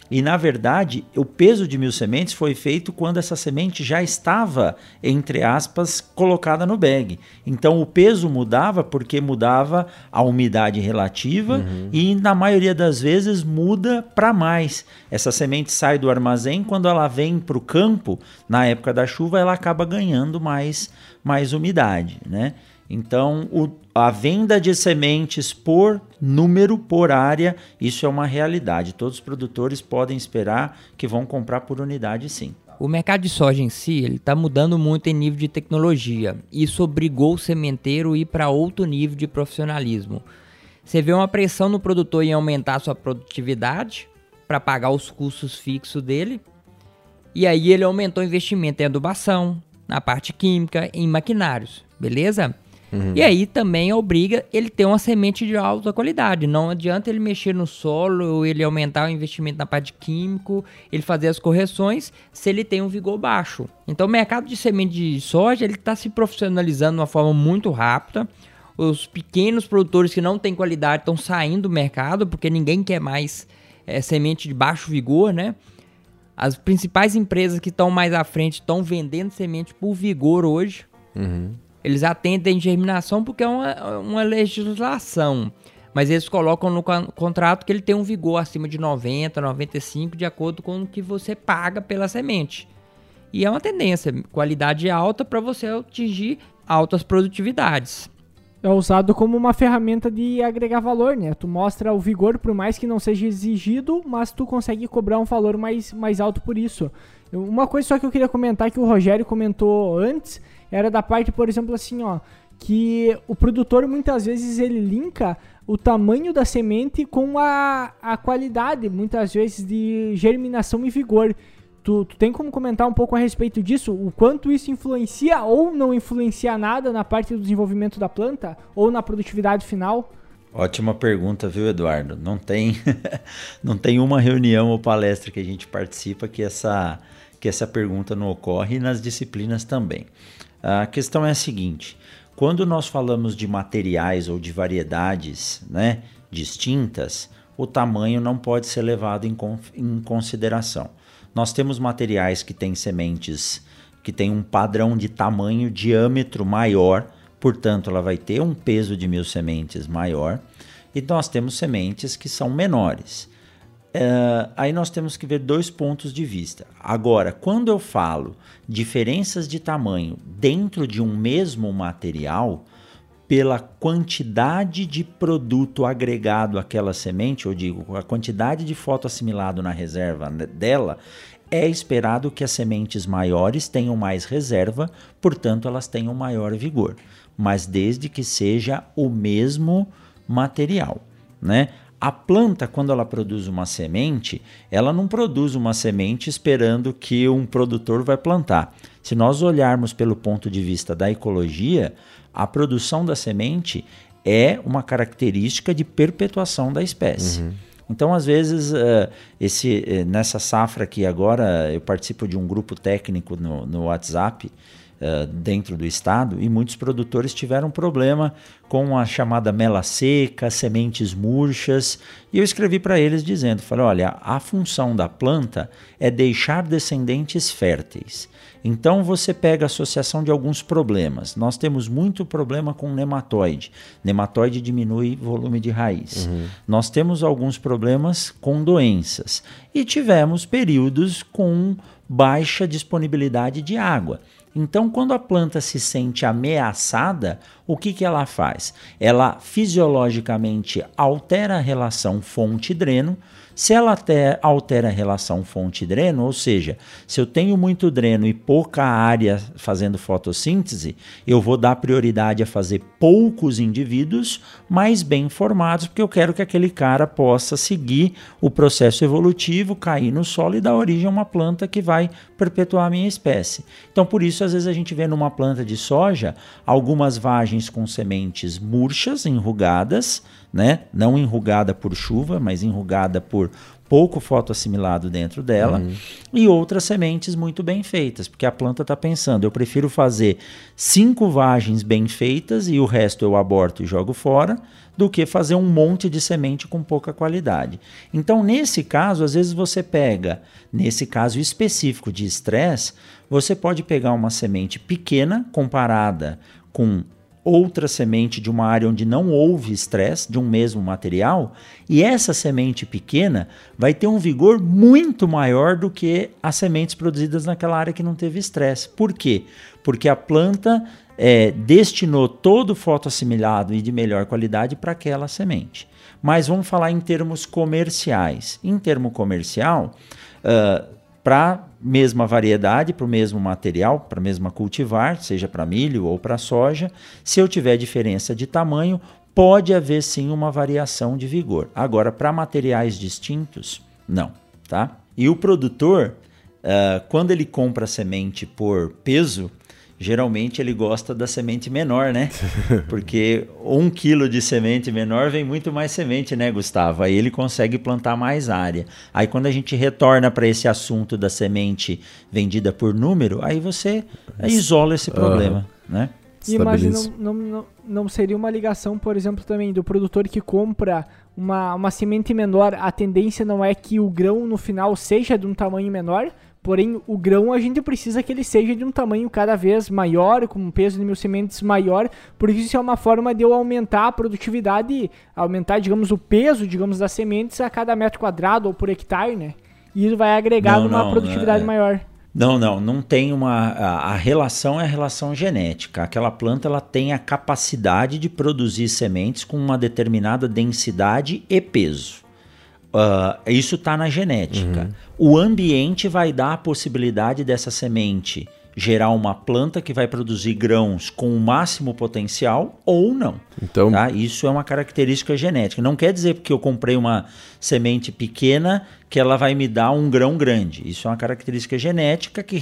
Speaker 2: E na verdade, o peso de mil sementes foi feito quando essa semente já estava, entre aspas, colocada no bag. Então o peso mudava porque mudava a umidade relativa uhum. e na maioria das vezes muda para mais. Essa semente sai do armazém, quando ela vem para o campo, na época da chuva, ela acaba ganhando mais, mais umidade, né? Então, o, a venda de sementes por número, por área, isso é uma realidade. Todos os produtores podem esperar que vão comprar por unidade, sim.
Speaker 3: O mercado de soja em si está mudando muito em nível de tecnologia. Isso obrigou o sementeiro a ir para outro nível de profissionalismo. Você vê uma pressão no produtor em aumentar sua produtividade para pagar os custos fixos dele. E aí ele aumentou o investimento em adubação, na parte química, em maquinários, beleza? Uhum. E aí também obriga ele ter uma semente de alta qualidade. Não adianta ele mexer no solo, ele aumentar o investimento na parte de químico, ele fazer as correções se ele tem um vigor baixo. Então o mercado de semente de soja ele está se profissionalizando de uma forma muito rápida. Os pequenos produtores que não têm qualidade estão saindo do mercado porque ninguém quer mais é, semente de baixo vigor, né? As principais empresas que estão mais à frente estão vendendo semente por vigor hoje. Uhum. Eles atendem germinação porque é uma, uma legislação. Mas eles colocam no contrato que ele tem um vigor acima de 90, 95, de acordo com o que você paga pela semente. E é uma tendência, qualidade alta para você atingir altas produtividades.
Speaker 1: É usado como uma ferramenta de agregar valor, né? Tu mostra o vigor, por mais que não seja exigido, mas tu consegue cobrar um valor mais, mais alto por isso. Uma coisa só que eu queria comentar que o Rogério comentou antes era da parte, por exemplo, assim, ó, que o produtor muitas vezes ele linka o tamanho da semente com a, a qualidade, muitas vezes, de germinação e vigor. Tu, tu, tem como comentar um pouco a respeito disso? O quanto isso influencia ou não influencia nada na parte do desenvolvimento da planta ou na produtividade final?
Speaker 2: Ótima pergunta, viu, Eduardo? Não tem, [laughs] não tem uma reunião ou palestra que a gente participa que essa, que essa pergunta não ocorre e nas disciplinas também. A questão é a seguinte: quando nós falamos de materiais ou de variedades né, distintas, o tamanho não pode ser levado em, em consideração. Nós temos materiais que têm sementes que têm um padrão de tamanho, diâmetro maior, portanto, ela vai ter um peso de mil sementes maior, e nós temos sementes que são menores. Uh, aí nós temos que ver dois pontos de vista. Agora, quando eu falo diferenças de tamanho dentro de um mesmo material, pela quantidade de produto agregado àquela semente, eu digo, a quantidade de foto assimilado na reserva dela, é esperado que as sementes maiores tenham mais reserva, portanto, elas tenham maior vigor, mas desde que seja o mesmo material, né? A planta, quando ela produz uma semente, ela não produz uma semente esperando que um produtor vai plantar. Se nós olharmos pelo ponto de vista da ecologia, a produção da semente é uma característica de perpetuação da espécie. Uhum. Então, às vezes, uh, esse, uh, nessa safra aqui agora, eu participo de um grupo técnico no, no WhatsApp uh, dentro do estado e muitos produtores tiveram problema com a chamada mela seca, sementes murchas. E eu escrevi para eles dizendo: falei, olha, a função da planta é deixar descendentes férteis. Então você pega a associação de alguns problemas. Nós temos muito problema com nematóide. Nematóide diminui volume de raiz. Uhum. Nós temos alguns problemas com doenças. E tivemos períodos com baixa disponibilidade de água. Então, quando a planta se sente ameaçada, o que, que ela faz? Ela fisiologicamente altera a relação fonte-dreno, se ela altera a relação fonte-dreno, ou seja, se eu tenho muito dreno e pouca área fazendo fotossíntese, eu vou dar prioridade a fazer poucos indivíduos mais bem formados, porque eu quero que aquele cara possa seguir o processo evolutivo, cair no solo e dar origem a uma planta que vai perpetuar a minha espécie. Então, por isso, às vezes a gente vê numa planta de soja algumas vagens com sementes murchas, enrugadas, né? Não enrugada por chuva, mas enrugada por, pouco fotoassimilado dentro dela, uhum. e outras sementes muito bem feitas, porque a planta está pensando, eu prefiro fazer cinco vagens bem feitas e o resto eu aborto e jogo fora, do que fazer um monte de semente com pouca qualidade. Então, nesse caso, às vezes você pega, nesse caso específico de estresse, você pode pegar uma semente pequena comparada com outra semente de uma área onde não houve estresse, de um mesmo material, e essa semente pequena vai ter um vigor muito maior do que as sementes produzidas naquela área que não teve estresse. Por quê? Porque a planta é, destinou todo o fotoassimilado e de melhor qualidade para aquela semente. Mas vamos falar em termos comerciais. Em termo comercial, uh, para mesma variedade, para o mesmo material, para a mesma cultivar, seja para milho ou para soja, se eu tiver diferença de tamanho, pode haver sim uma variação de vigor. Agora, para materiais distintos, não, tá? E o produtor, uh, quando ele compra semente por peso, geralmente ele gosta da semente menor, né? [laughs] Porque um quilo de semente menor vem muito mais semente, né, Gustavo? Aí ele consegue plantar mais área. Aí quando a gente retorna para esse assunto da semente vendida por número, aí você isola esse problema, uhum. né?
Speaker 1: E imagina, não, não, não seria uma ligação, por exemplo, também do produtor que compra uma, uma semente menor, a tendência não é que o grão no final seja de um tamanho menor, Porém, o grão a gente precisa que ele seja de um tamanho cada vez maior, com um peso de mil sementes maior, porque isso é uma forma de eu aumentar a produtividade, aumentar, digamos, o peso, digamos, das sementes a cada metro quadrado ou por hectare, né? E isso vai agregar não, uma não, produtividade é... maior.
Speaker 2: Não, não, não tem uma. A, a, relação é a relação genética. Aquela planta ela tem a capacidade de produzir sementes com uma determinada densidade e peso. Uh, isso está na genética. Uhum. O ambiente vai dar a possibilidade dessa semente gerar uma planta que vai produzir grãos com o máximo potencial ou não. Então, tá? isso é uma característica genética. Não quer dizer porque eu comprei uma semente pequena que ela vai me dar um grão grande. Isso é uma característica genética que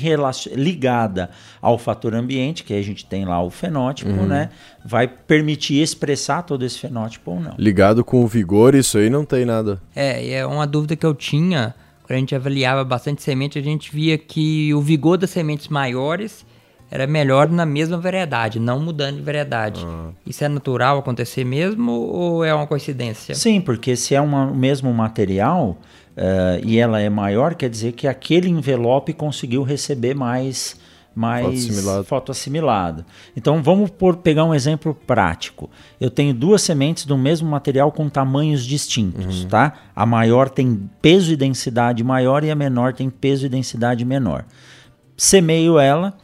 Speaker 2: ligada ao fator ambiente, que a gente tem lá o fenótipo, uhum. né, vai permitir expressar todo esse fenótipo ou não.
Speaker 4: Ligado com o vigor, isso aí não tem nada.
Speaker 3: É, é uma dúvida que eu tinha quando a gente avaliava bastante semente, a gente via que o vigor das sementes maiores era melhor na mesma variedade, não mudando de variedade. Ah. Isso é natural acontecer mesmo ou é uma coincidência?
Speaker 2: Sim, porque se é o mesmo material uh, e ela é maior, quer dizer que aquele envelope conseguiu receber mais mais foto assimilado. Então vamos por, pegar um exemplo prático. Eu tenho duas sementes do mesmo material com tamanhos distintos, uhum. tá? A maior tem peso e densidade maior e a menor tem peso e densidade menor. Semeio ela,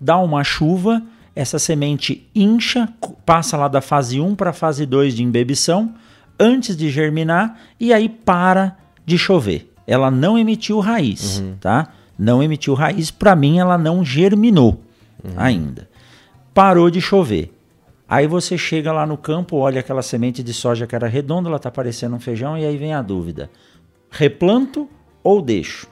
Speaker 2: dá uma chuva, essa semente incha, passa lá da fase 1 para a fase 2 de embebição, antes de germinar e aí para de chover. Ela não emitiu raiz, uhum. tá? Não emitiu raiz, para mim ela não germinou uhum. ainda. Parou de chover. Aí você chega lá no campo, olha aquela semente de soja que era redonda, ela está parecendo um feijão, e aí vem a dúvida: replanto ou deixo?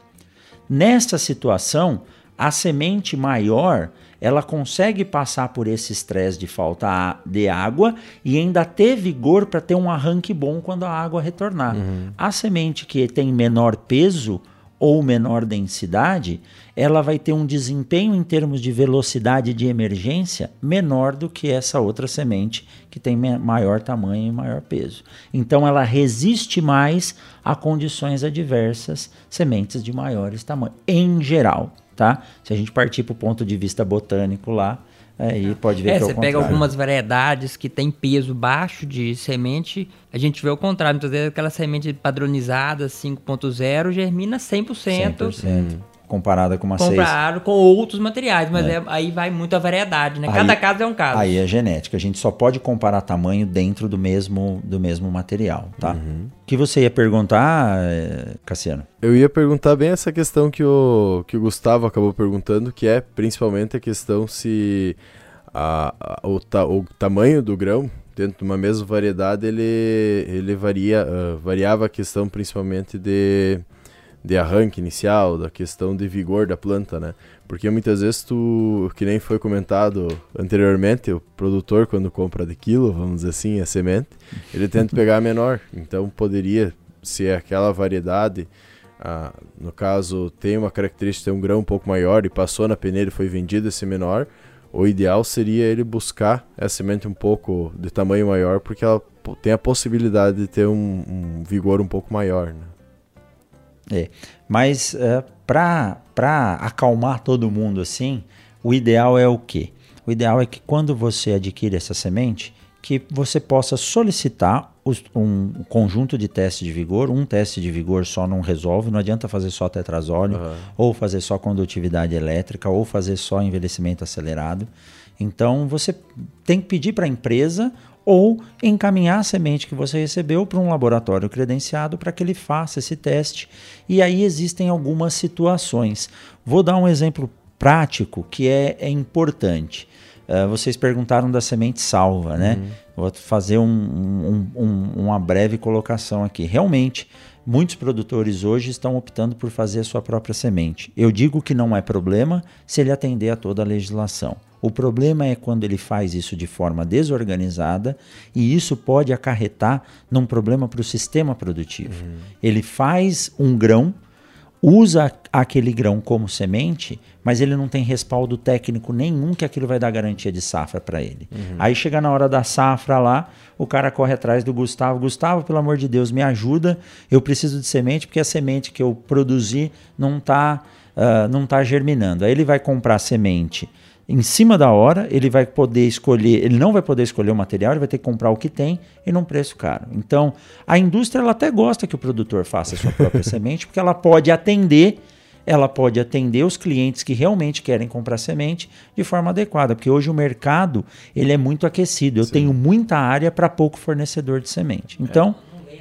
Speaker 2: Nesta situação, a semente maior ela consegue passar por esse estresse de falta de água e ainda ter vigor para ter um arranque bom quando a água retornar. Uhum. A semente que tem menor peso ou menor densidade, ela vai ter um desempenho em termos de velocidade de emergência menor do que essa outra semente que tem maior tamanho e maior peso. Então ela resiste mais a condições adversas, sementes de maiores tamanhos, em geral, tá? Se a gente partir para o ponto de vista botânico lá, Aí pode ver
Speaker 3: é,
Speaker 2: que é
Speaker 3: você pega algumas variedades que tem peso baixo de semente, a gente vê o contrário. Muitas vezes aquela semente padronizada 5.0 germina 100%. 100%.
Speaker 2: Comparada com uma
Speaker 3: Comparado 6. com outros materiais, mas é. É, aí vai muita variedade, né? Aí, Cada caso é um caso.
Speaker 2: Aí é genética. A gente só pode comparar tamanho dentro do mesmo, do mesmo material, tá? Uhum. O que você ia perguntar, eh, Cassiano?
Speaker 4: Eu ia perguntar bem essa questão que o, que o Gustavo acabou perguntando, que é principalmente a questão se a, a o, ta, o tamanho do grão dentro de uma mesma variedade ele, ele varia, uh, variava a questão principalmente de de arranque inicial, da questão de vigor da planta, né? Porque muitas vezes tu, que nem foi comentado anteriormente, o produtor quando compra de quilo, vamos dizer assim, a semente, ele tenta pegar a menor. Então poderia se é aquela variedade, ah, no caso, tem uma característica ter um grão um pouco maior e passou na peneira e foi vendido esse menor, o ideal seria ele buscar essa semente um pouco de tamanho maior, porque ela tem a possibilidade de ter um, um vigor um pouco maior. Né?
Speaker 2: É, mas é, para acalmar todo mundo assim, o ideal é o quê? O ideal é que quando você adquire essa semente, que você possa solicitar um conjunto de testes de vigor. Um teste de vigor só não resolve, não adianta fazer só tetrazóleo, uhum. ou fazer só condutividade elétrica, ou fazer só envelhecimento acelerado. Então você tem que pedir para a empresa ou encaminhar a semente que você recebeu para um laboratório credenciado para que ele faça esse teste. E aí existem algumas situações. Vou dar um exemplo prático que é, é importante. Uh, vocês perguntaram da semente salva, né? Uhum. Vou fazer um, um, um, uma breve colocação aqui. Realmente, muitos produtores hoje estão optando por fazer a sua própria semente. Eu digo que não é problema se ele atender a toda a legislação. O problema é quando ele faz isso de forma desorganizada e isso pode acarretar num problema para o sistema produtivo. Uhum. Ele faz um grão usa aquele grão como semente, mas ele não tem respaldo técnico nenhum que aquilo vai dar garantia de safra para ele. Uhum. Aí chega na hora da safra lá, o cara corre atrás do Gustavo. Gustavo, pelo amor de Deus, me ajuda. Eu preciso de semente porque a semente que eu produzi não está uh, não tá germinando. Aí ele vai comprar semente em cima da hora, ele vai poder escolher, ele não vai poder escolher o material, ele vai ter que comprar o que tem e num preço caro. Então, a indústria ela até gosta que o produtor faça a sua própria [laughs] semente, porque ela pode atender, ela pode atender os clientes que realmente querem comprar semente de forma adequada, porque hoje o mercado, ele é muito aquecido. Eu Sim. tenho muita área para pouco fornecedor de semente. Então, é.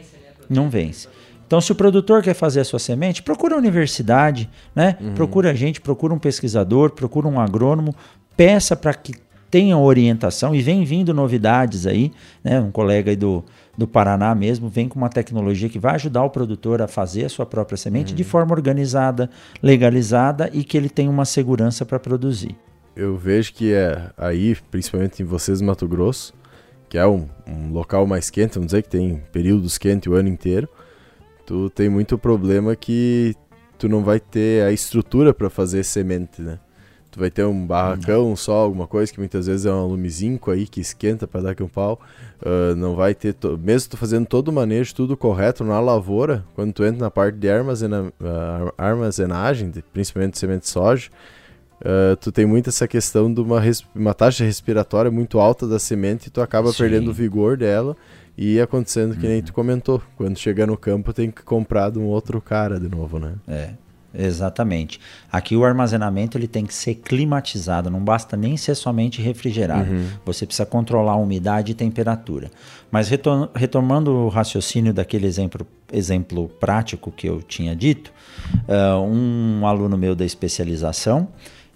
Speaker 2: não vence. Então, se o produtor quer fazer a sua semente, procura a universidade, né? Uhum. Procura a gente, procura um pesquisador, procura um agrônomo, peça para que tenham orientação e vem vindo novidades aí, né? Um colega aí do, do Paraná mesmo vem com uma tecnologia que vai ajudar o produtor a fazer a sua própria semente uhum. de forma organizada, legalizada e que ele tenha uma segurança para produzir.
Speaker 4: Eu vejo que é aí, principalmente em vocês, Mato Grosso, que é um, um local mais quente, vamos dizer que tem períodos quentes o ano inteiro, tu tem muito problema que tu não vai ter a estrutura para fazer semente, né? Tu vai ter um barracão só, alguma coisa que muitas vezes é um alumizinco aí que esquenta para dar aqui um pau. Uh, não vai ter, mesmo tu fazendo todo o manejo, tudo correto na lavoura, quando tu entra na parte de armazena, uh, armazenagem, principalmente de semente de soja, uh, tu tem muito essa questão de uma, uma taxa respiratória muito alta da semente e tu acaba Sim. perdendo o vigor dela e acontecendo que uhum. nem tu comentou. Quando chegar no campo tem que comprar de um outro cara de novo, né?
Speaker 2: É. Exatamente. Aqui o armazenamento ele tem que ser climatizado, não basta nem ser somente refrigerado. Uhum. Você precisa controlar a umidade e temperatura. Mas retomando o raciocínio daquele exemplo, exemplo prático que eu tinha dito, uh, um aluno meu da especialização,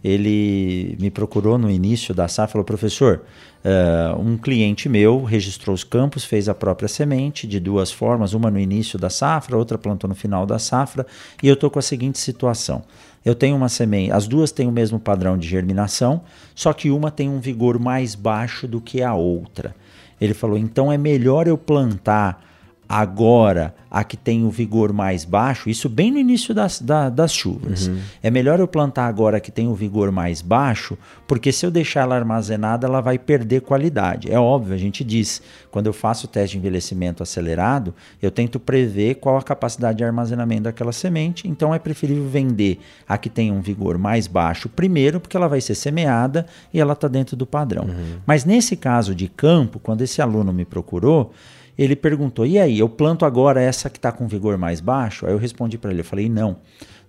Speaker 2: ele me procurou no início da safra e falou, professor, uh, um cliente meu registrou os campos, fez a própria semente de duas formas, uma no início da safra, outra plantou no final da safra, e eu estou com a seguinte situação. Eu tenho uma semente, as duas têm o mesmo padrão de germinação, só que uma tem um vigor mais baixo do que a outra. Ele falou, então é melhor eu plantar agora a que tem o vigor mais baixo, isso bem no início das, da, das chuvas. Uhum. É melhor eu plantar agora que tem o vigor mais baixo, porque se eu deixar ela armazenada, ela vai perder qualidade. É óbvio, a gente diz, quando eu faço o teste de envelhecimento acelerado, eu tento prever qual a capacidade de armazenamento daquela semente, então é preferível vender a que tem um vigor mais baixo primeiro, porque ela vai ser semeada e ela está dentro do padrão. Uhum. Mas nesse caso de campo, quando esse aluno me procurou, ele perguntou: e aí, eu planto agora essa que está com vigor mais baixo? Aí eu respondi para ele: eu falei, não.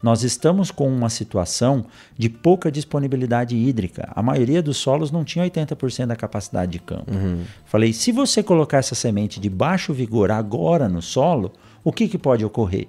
Speaker 2: Nós estamos com uma situação de pouca disponibilidade hídrica. A maioria dos solos não tinha 80% da capacidade de campo. Uhum. Falei: se você colocar essa semente de baixo vigor agora no solo, o que, que pode ocorrer?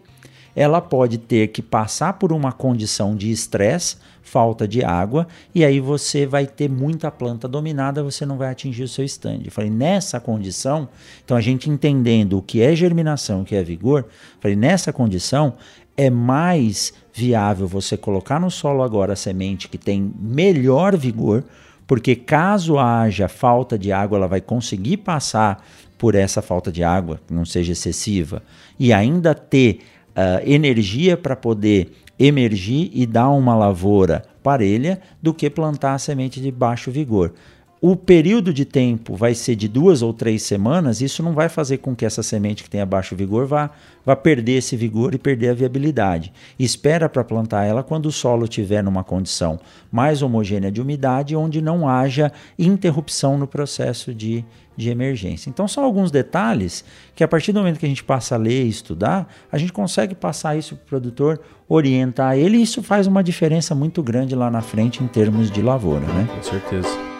Speaker 2: Ela pode ter que passar por uma condição de estresse, falta de água, e aí você vai ter muita planta dominada, você não vai atingir o seu stand. Eu falei, nessa condição, então a gente entendendo o que é germinação, o que é vigor, falei, nessa condição é mais viável você colocar no solo agora a semente que tem melhor vigor, porque caso haja falta de água, ela vai conseguir passar por essa falta de água, que não seja excessiva, e ainda ter uh, energia para poder emergir e dar uma lavoura parelha, do que plantar a semente de baixo vigor o período de tempo vai ser de duas ou três semanas, isso não vai fazer com que essa semente que tenha baixo vigor vá, vá perder esse vigor e perder a viabilidade. Espera para plantar ela quando o solo estiver numa condição mais homogênea de umidade, onde não haja interrupção no processo de, de emergência. Então, são alguns detalhes que, a partir do momento que a gente passa a ler e estudar, a gente consegue passar isso para o produtor, orientar ele, e isso faz uma diferença muito grande lá na frente em termos de lavoura. Né?
Speaker 4: Com certeza.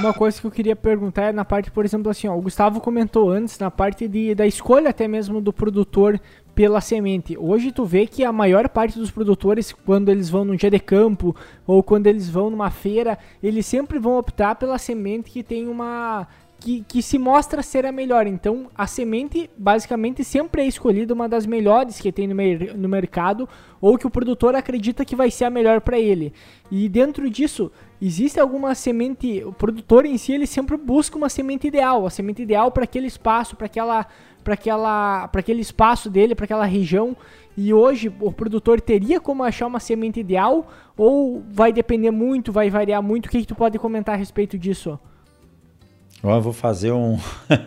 Speaker 1: Uma coisa que eu queria perguntar é na parte, por exemplo, assim, ó, o Gustavo comentou antes, na parte de, da escolha até mesmo do produtor pela semente. Hoje tu vê que a maior parte dos produtores, quando eles vão num dia de campo ou quando eles vão numa feira, eles sempre vão optar pela semente que tem uma que, que, se mostra ser a melhor. Então, a semente basicamente sempre é escolhida uma das melhores que tem no, mer no mercado ou que o produtor acredita que vai ser a melhor para ele. E dentro disso, existe alguma semente, o produtor em si ele sempre busca uma semente ideal, a semente ideal para aquele espaço, para aquela para aquela para aquele espaço dele, para aquela região. E hoje o produtor teria como achar uma semente ideal ou vai depender muito, vai variar muito? O que, que tu pode comentar a respeito disso?
Speaker 2: Eu vou fazer um,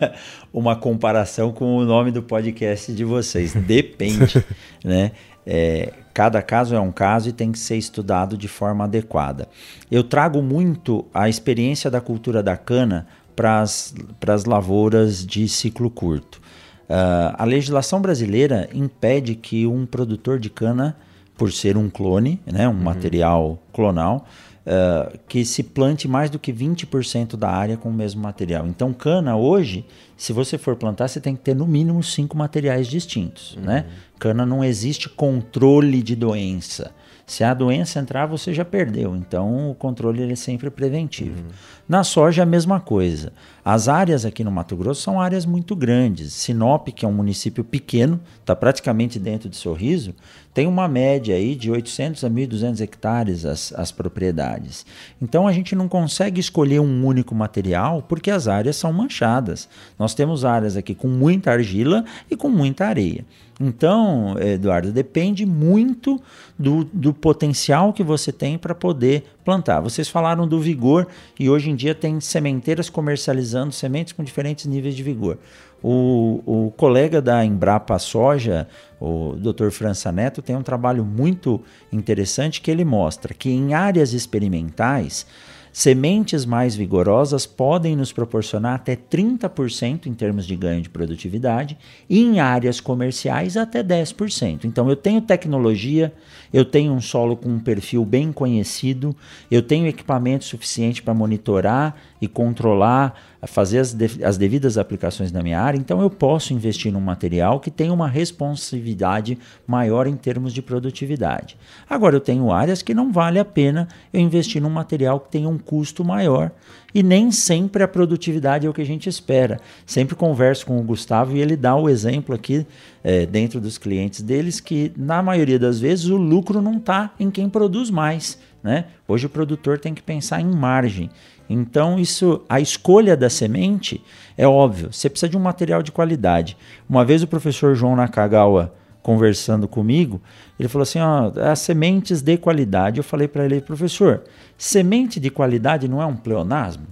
Speaker 2: [laughs] uma comparação com o nome do podcast de vocês. Depende, [laughs] né? É, cada caso é um caso e tem que ser estudado de forma adequada. Eu trago muito a experiência da cultura da cana para as lavouras de ciclo curto. Uh, a legislação brasileira impede que um produtor de cana, por ser um clone, né, um uhum. material clonal, uh, que se plante mais do que 20% da área com o mesmo material. Então, cana hoje, se você for plantar, você tem que ter no mínimo cinco materiais distintos. Uhum. Né? Cana não existe controle de doença. Se a doença entrar, você já perdeu. Então, o controle ele é sempre preventivo. Uhum. Na soja, a mesma coisa. As áreas aqui no Mato Grosso são áreas muito grandes. Sinop, que é um município pequeno, está praticamente dentro de Sorriso, tem uma média aí de 800 a 1.200 hectares as, as propriedades. Então, a gente não consegue escolher um único material porque as áreas são manchadas. Nós temos áreas aqui com muita argila e com muita areia. Então, Eduardo, depende muito do, do potencial que você tem para poder plantar. Vocês falaram do vigor e hoje em dia tem sementeiras comercializando sementes com diferentes níveis de vigor. O, o colega da Embrapa Soja, o Dr. França Neto, tem um trabalho muito interessante que ele mostra que em áreas experimentais Sementes mais vigorosas podem nos proporcionar até 30% em termos de ganho de produtividade e em áreas comerciais até 10%. Então eu tenho tecnologia, eu tenho um solo com um perfil bem conhecido, eu tenho equipamento suficiente para monitorar e controlar, fazer as, de, as devidas aplicações na minha área, então eu posso investir num material que tem uma responsividade maior em termos de produtividade. Agora eu tenho áreas que não vale a pena eu investir num material que tenha um custo maior e nem sempre a produtividade é o que a gente espera. Sempre converso com o Gustavo e ele dá o exemplo aqui é, dentro dos clientes deles que na maioria das vezes o lucro não está em quem produz mais. Né? Hoje o produtor tem que pensar em margem. Então, isso, a escolha da semente é óbvio. Você precisa de um material de qualidade. Uma vez o professor João Nakagawa conversando comigo, ele falou assim: ó, as sementes de qualidade. Eu falei para ele, professor, semente de qualidade não é um pleonasmo?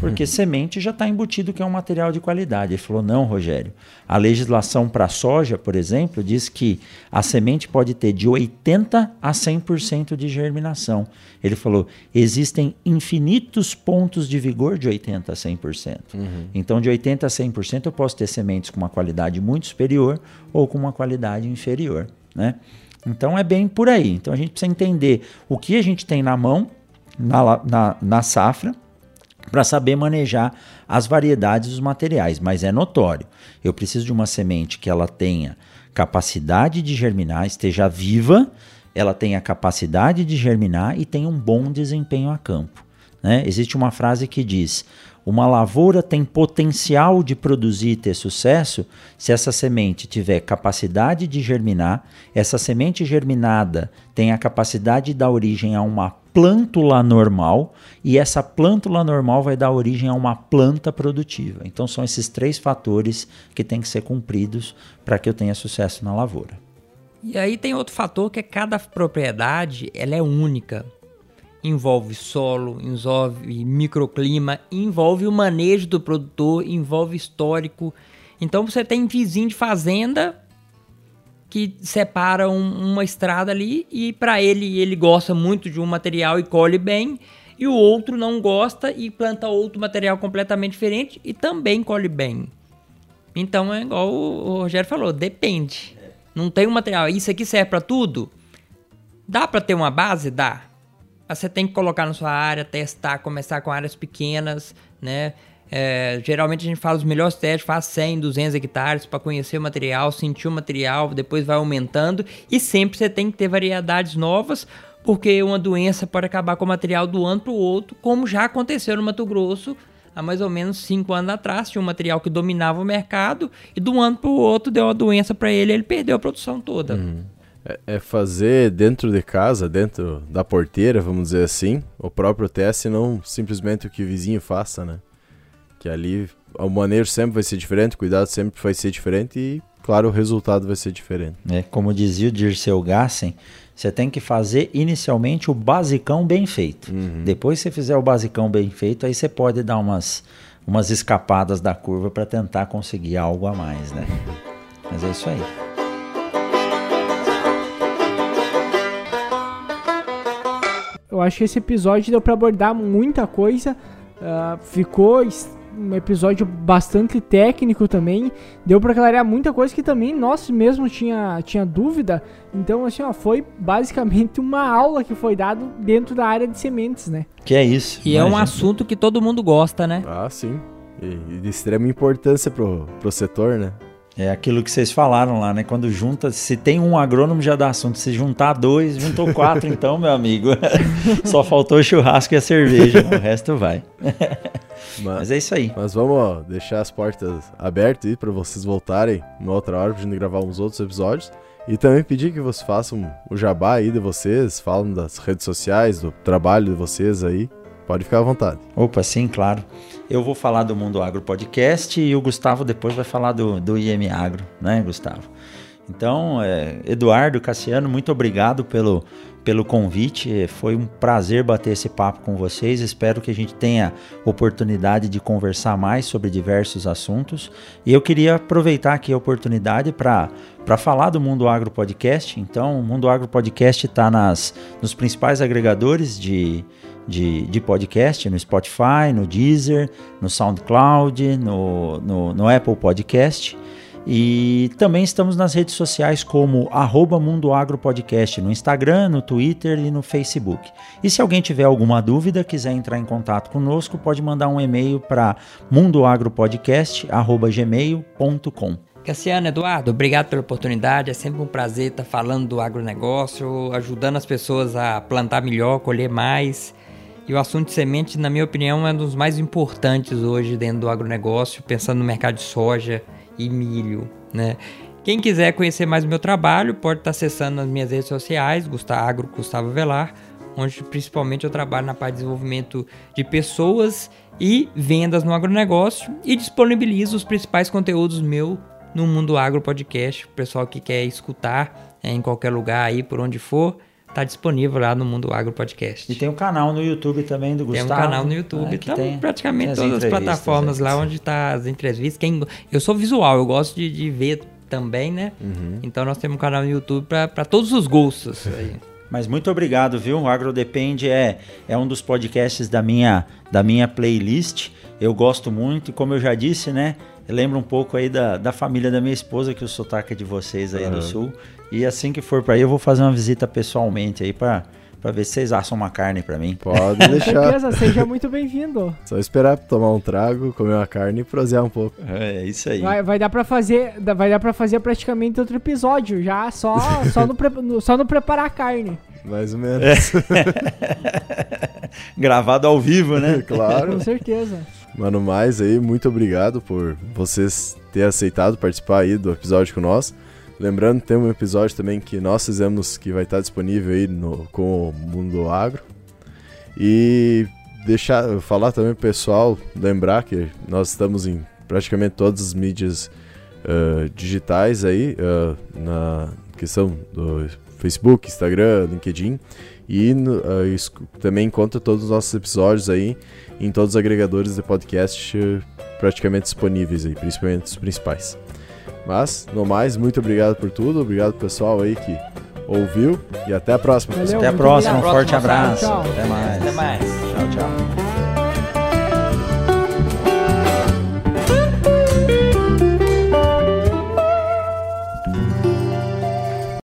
Speaker 2: Porque uhum. semente já está embutido que é um material de qualidade. Ele falou: não, Rogério. A legislação para soja, por exemplo, diz que a semente pode ter de 80% a 100% de germinação. Ele falou: existem infinitos pontos de vigor de 80% a 100%. Uhum. Então, de 80% a 100%, eu posso ter sementes com uma qualidade muito superior ou com uma qualidade inferior. Né? Então, é bem por aí. Então, a gente precisa entender o que a gente tem na mão, na, na, na safra para saber manejar as variedades dos materiais, mas é notório. Eu preciso de uma semente que ela tenha capacidade de germinar, esteja viva, ela tenha capacidade de germinar e tenha um bom desempenho a campo. Né? Existe uma frase que diz: uma lavoura tem potencial de produzir e ter sucesso se essa semente tiver capacidade de germinar, essa semente germinada tem a capacidade de dar origem a uma plântula normal e essa plântula normal vai dar origem a uma planta produtiva. Então são esses três fatores que têm que ser cumpridos para que eu tenha sucesso na lavoura.
Speaker 3: E aí tem outro fator que é cada propriedade ela é única. Envolve solo, envolve microclima, envolve o manejo do produtor, envolve histórico. Então você tem vizinho de fazenda que separa um, uma estrada ali e para ele ele gosta muito de um material e colhe bem e o outro não gosta e planta outro material completamente diferente e também colhe bem. Então é igual o Rogério falou, depende. Não tem um material, isso aqui serve para tudo? Dá para ter uma base? Dá. Mas você tem que colocar na sua área, testar, começar com áreas pequenas, né? É, geralmente a gente faz os melhores testes, faz 100, 200 hectares para conhecer o material, sentir o material, depois vai aumentando e sempre você tem que ter variedades novas, porque uma doença pode acabar com o material do ano para o outro, como já aconteceu no Mato Grosso há mais ou menos 5 anos atrás. Tinha um material que dominava o mercado e de um ano para o outro deu uma doença para ele ele perdeu a produção toda. Uhum.
Speaker 4: É, é fazer dentro de casa, dentro da porteira, vamos dizer assim, o próprio teste, não simplesmente o que o vizinho faça, né? Que ali o manejo sempre vai ser diferente, o cuidado sempre vai ser diferente e, claro, o resultado vai ser diferente.
Speaker 2: É, como dizia o Dirceu Gassen, você tem que fazer inicialmente o basicão bem feito. Uhum. Depois que você fizer o basicão bem feito, aí você pode dar umas, umas escapadas da curva para tentar conseguir algo a mais, né? Mas é isso aí.
Speaker 1: Eu acho que esse episódio deu para abordar muita coisa. Uh, ficou um episódio bastante técnico também. Deu para clarear muita coisa que também nós mesmo tinha, tinha dúvida. Então, assim, ó, foi basicamente uma aula que foi dado dentro da área de sementes, né?
Speaker 2: Que é isso.
Speaker 3: E é um assunto que todo mundo gosta, né?
Speaker 4: Ah, sim. E de extrema importância pro, pro setor, né?
Speaker 2: É aquilo que vocês falaram lá, né? Quando junta, se tem um agrônomo já dá assunto. Se juntar dois, juntou quatro, [laughs] então, meu amigo. [laughs] Só faltou churrasco e a cerveja. o resto vai. [laughs] Mas, mas, é isso aí.
Speaker 4: Mas vamos ó, deixar as portas abertas aí para vocês voltarem numa outra hora pra gente gravar uns outros episódios. E também pedir que vocês façam o jabá aí de vocês, falam das redes sociais, do trabalho de vocês aí. Pode ficar à vontade.
Speaker 2: Opa, sim, claro. Eu vou falar do Mundo Agro Podcast e o Gustavo depois vai falar do, do IM Agro, né, Gustavo? Então, é, Eduardo, Cassiano, muito obrigado pelo, pelo convite. Foi um prazer bater esse papo com vocês. Espero que a gente tenha oportunidade de conversar mais sobre diversos assuntos. E eu queria aproveitar aqui a oportunidade para falar do Mundo Agro Podcast. Então, o Mundo Agro Podcast está nos principais agregadores de, de, de, podcast, no Spotify, no Deezer, no SoundCloud, no, no, no Apple Podcast. E também estamos nas redes sociais como arroba Mundo Agro Podcast, no Instagram, no Twitter e no Facebook. E se alguém tiver alguma dúvida, quiser entrar em contato conosco, pode mandar um e-mail para mundoagropodcast.gmail.com.
Speaker 3: Cassiano, Eduardo, obrigado pela oportunidade. É sempre um prazer estar falando do agronegócio, ajudando as pessoas a plantar melhor, colher mais. E o assunto de semente, na minha opinião, é um dos mais importantes hoje dentro do agronegócio, pensando no mercado de soja e milho, né? Quem quiser conhecer mais o meu trabalho, pode estar acessando as minhas redes sociais, Gustavo Agro Gustavo Velar, onde principalmente eu trabalho na parte de desenvolvimento de pessoas e vendas no agronegócio e disponibilizo os principais conteúdos meu no Mundo Agro Podcast, o pessoal que quer escutar é, em qualquer lugar aí, por onde for, tá disponível lá no Mundo Agro Podcast.
Speaker 2: E tem um canal no YouTube também do Gustavo.
Speaker 3: Tem um canal no YouTube, né, tá tem, praticamente tem todas as plataformas lá onde tá as entrevistas. Quem, eu sou visual, eu gosto de, de ver também, né? Uhum. Então nós temos um canal no YouTube para todos os gostos. [laughs]
Speaker 2: Mas muito obrigado, viu? O Agro Depende é, é um dos podcasts da minha, da minha playlist. Eu gosto muito e como eu já disse, né? Lembra um pouco aí da, da família da minha esposa, que o sotaque é de vocês aí uhum. do Sul. E assim que for para aí, eu vou fazer uma visita pessoalmente aí para para ver se vocês assam uma carne para mim.
Speaker 4: Pode deixar. Com certeza,
Speaker 1: seja muito bem-vindo.
Speaker 4: Só esperar tomar um trago, comer uma carne e prosear um pouco.
Speaker 2: É, isso aí.
Speaker 1: Vai, vai dar para fazer, vai dar para fazer praticamente outro episódio, já só só no, no, só no preparar a carne.
Speaker 4: Mais ou [laughs] menos. É.
Speaker 2: Gravado ao vivo, né? [laughs]
Speaker 4: claro.
Speaker 1: Com certeza.
Speaker 4: Mano, mais aí, muito obrigado por vocês ter aceitado participar aí do episódio com nós. Lembrando, tem um episódio também que nós fizemos que vai estar disponível aí no, com o Mundo Agro. E deixar falar também pro pessoal, lembrar que nós estamos em praticamente todas as mídias uh, digitais aí, uh, na questão do Facebook, Instagram, LinkedIn. E uh, também encontra todos os nossos episódios aí em todos os agregadores de podcast praticamente disponíveis aí, principalmente os principais. Mas, no mais, muito obrigado por tudo, obrigado pessoal aí que ouviu e até a próxima.
Speaker 2: Valeu, até a próxima, um forte abraço. Tchau. Até mais. Até mais. Tchau, tchau.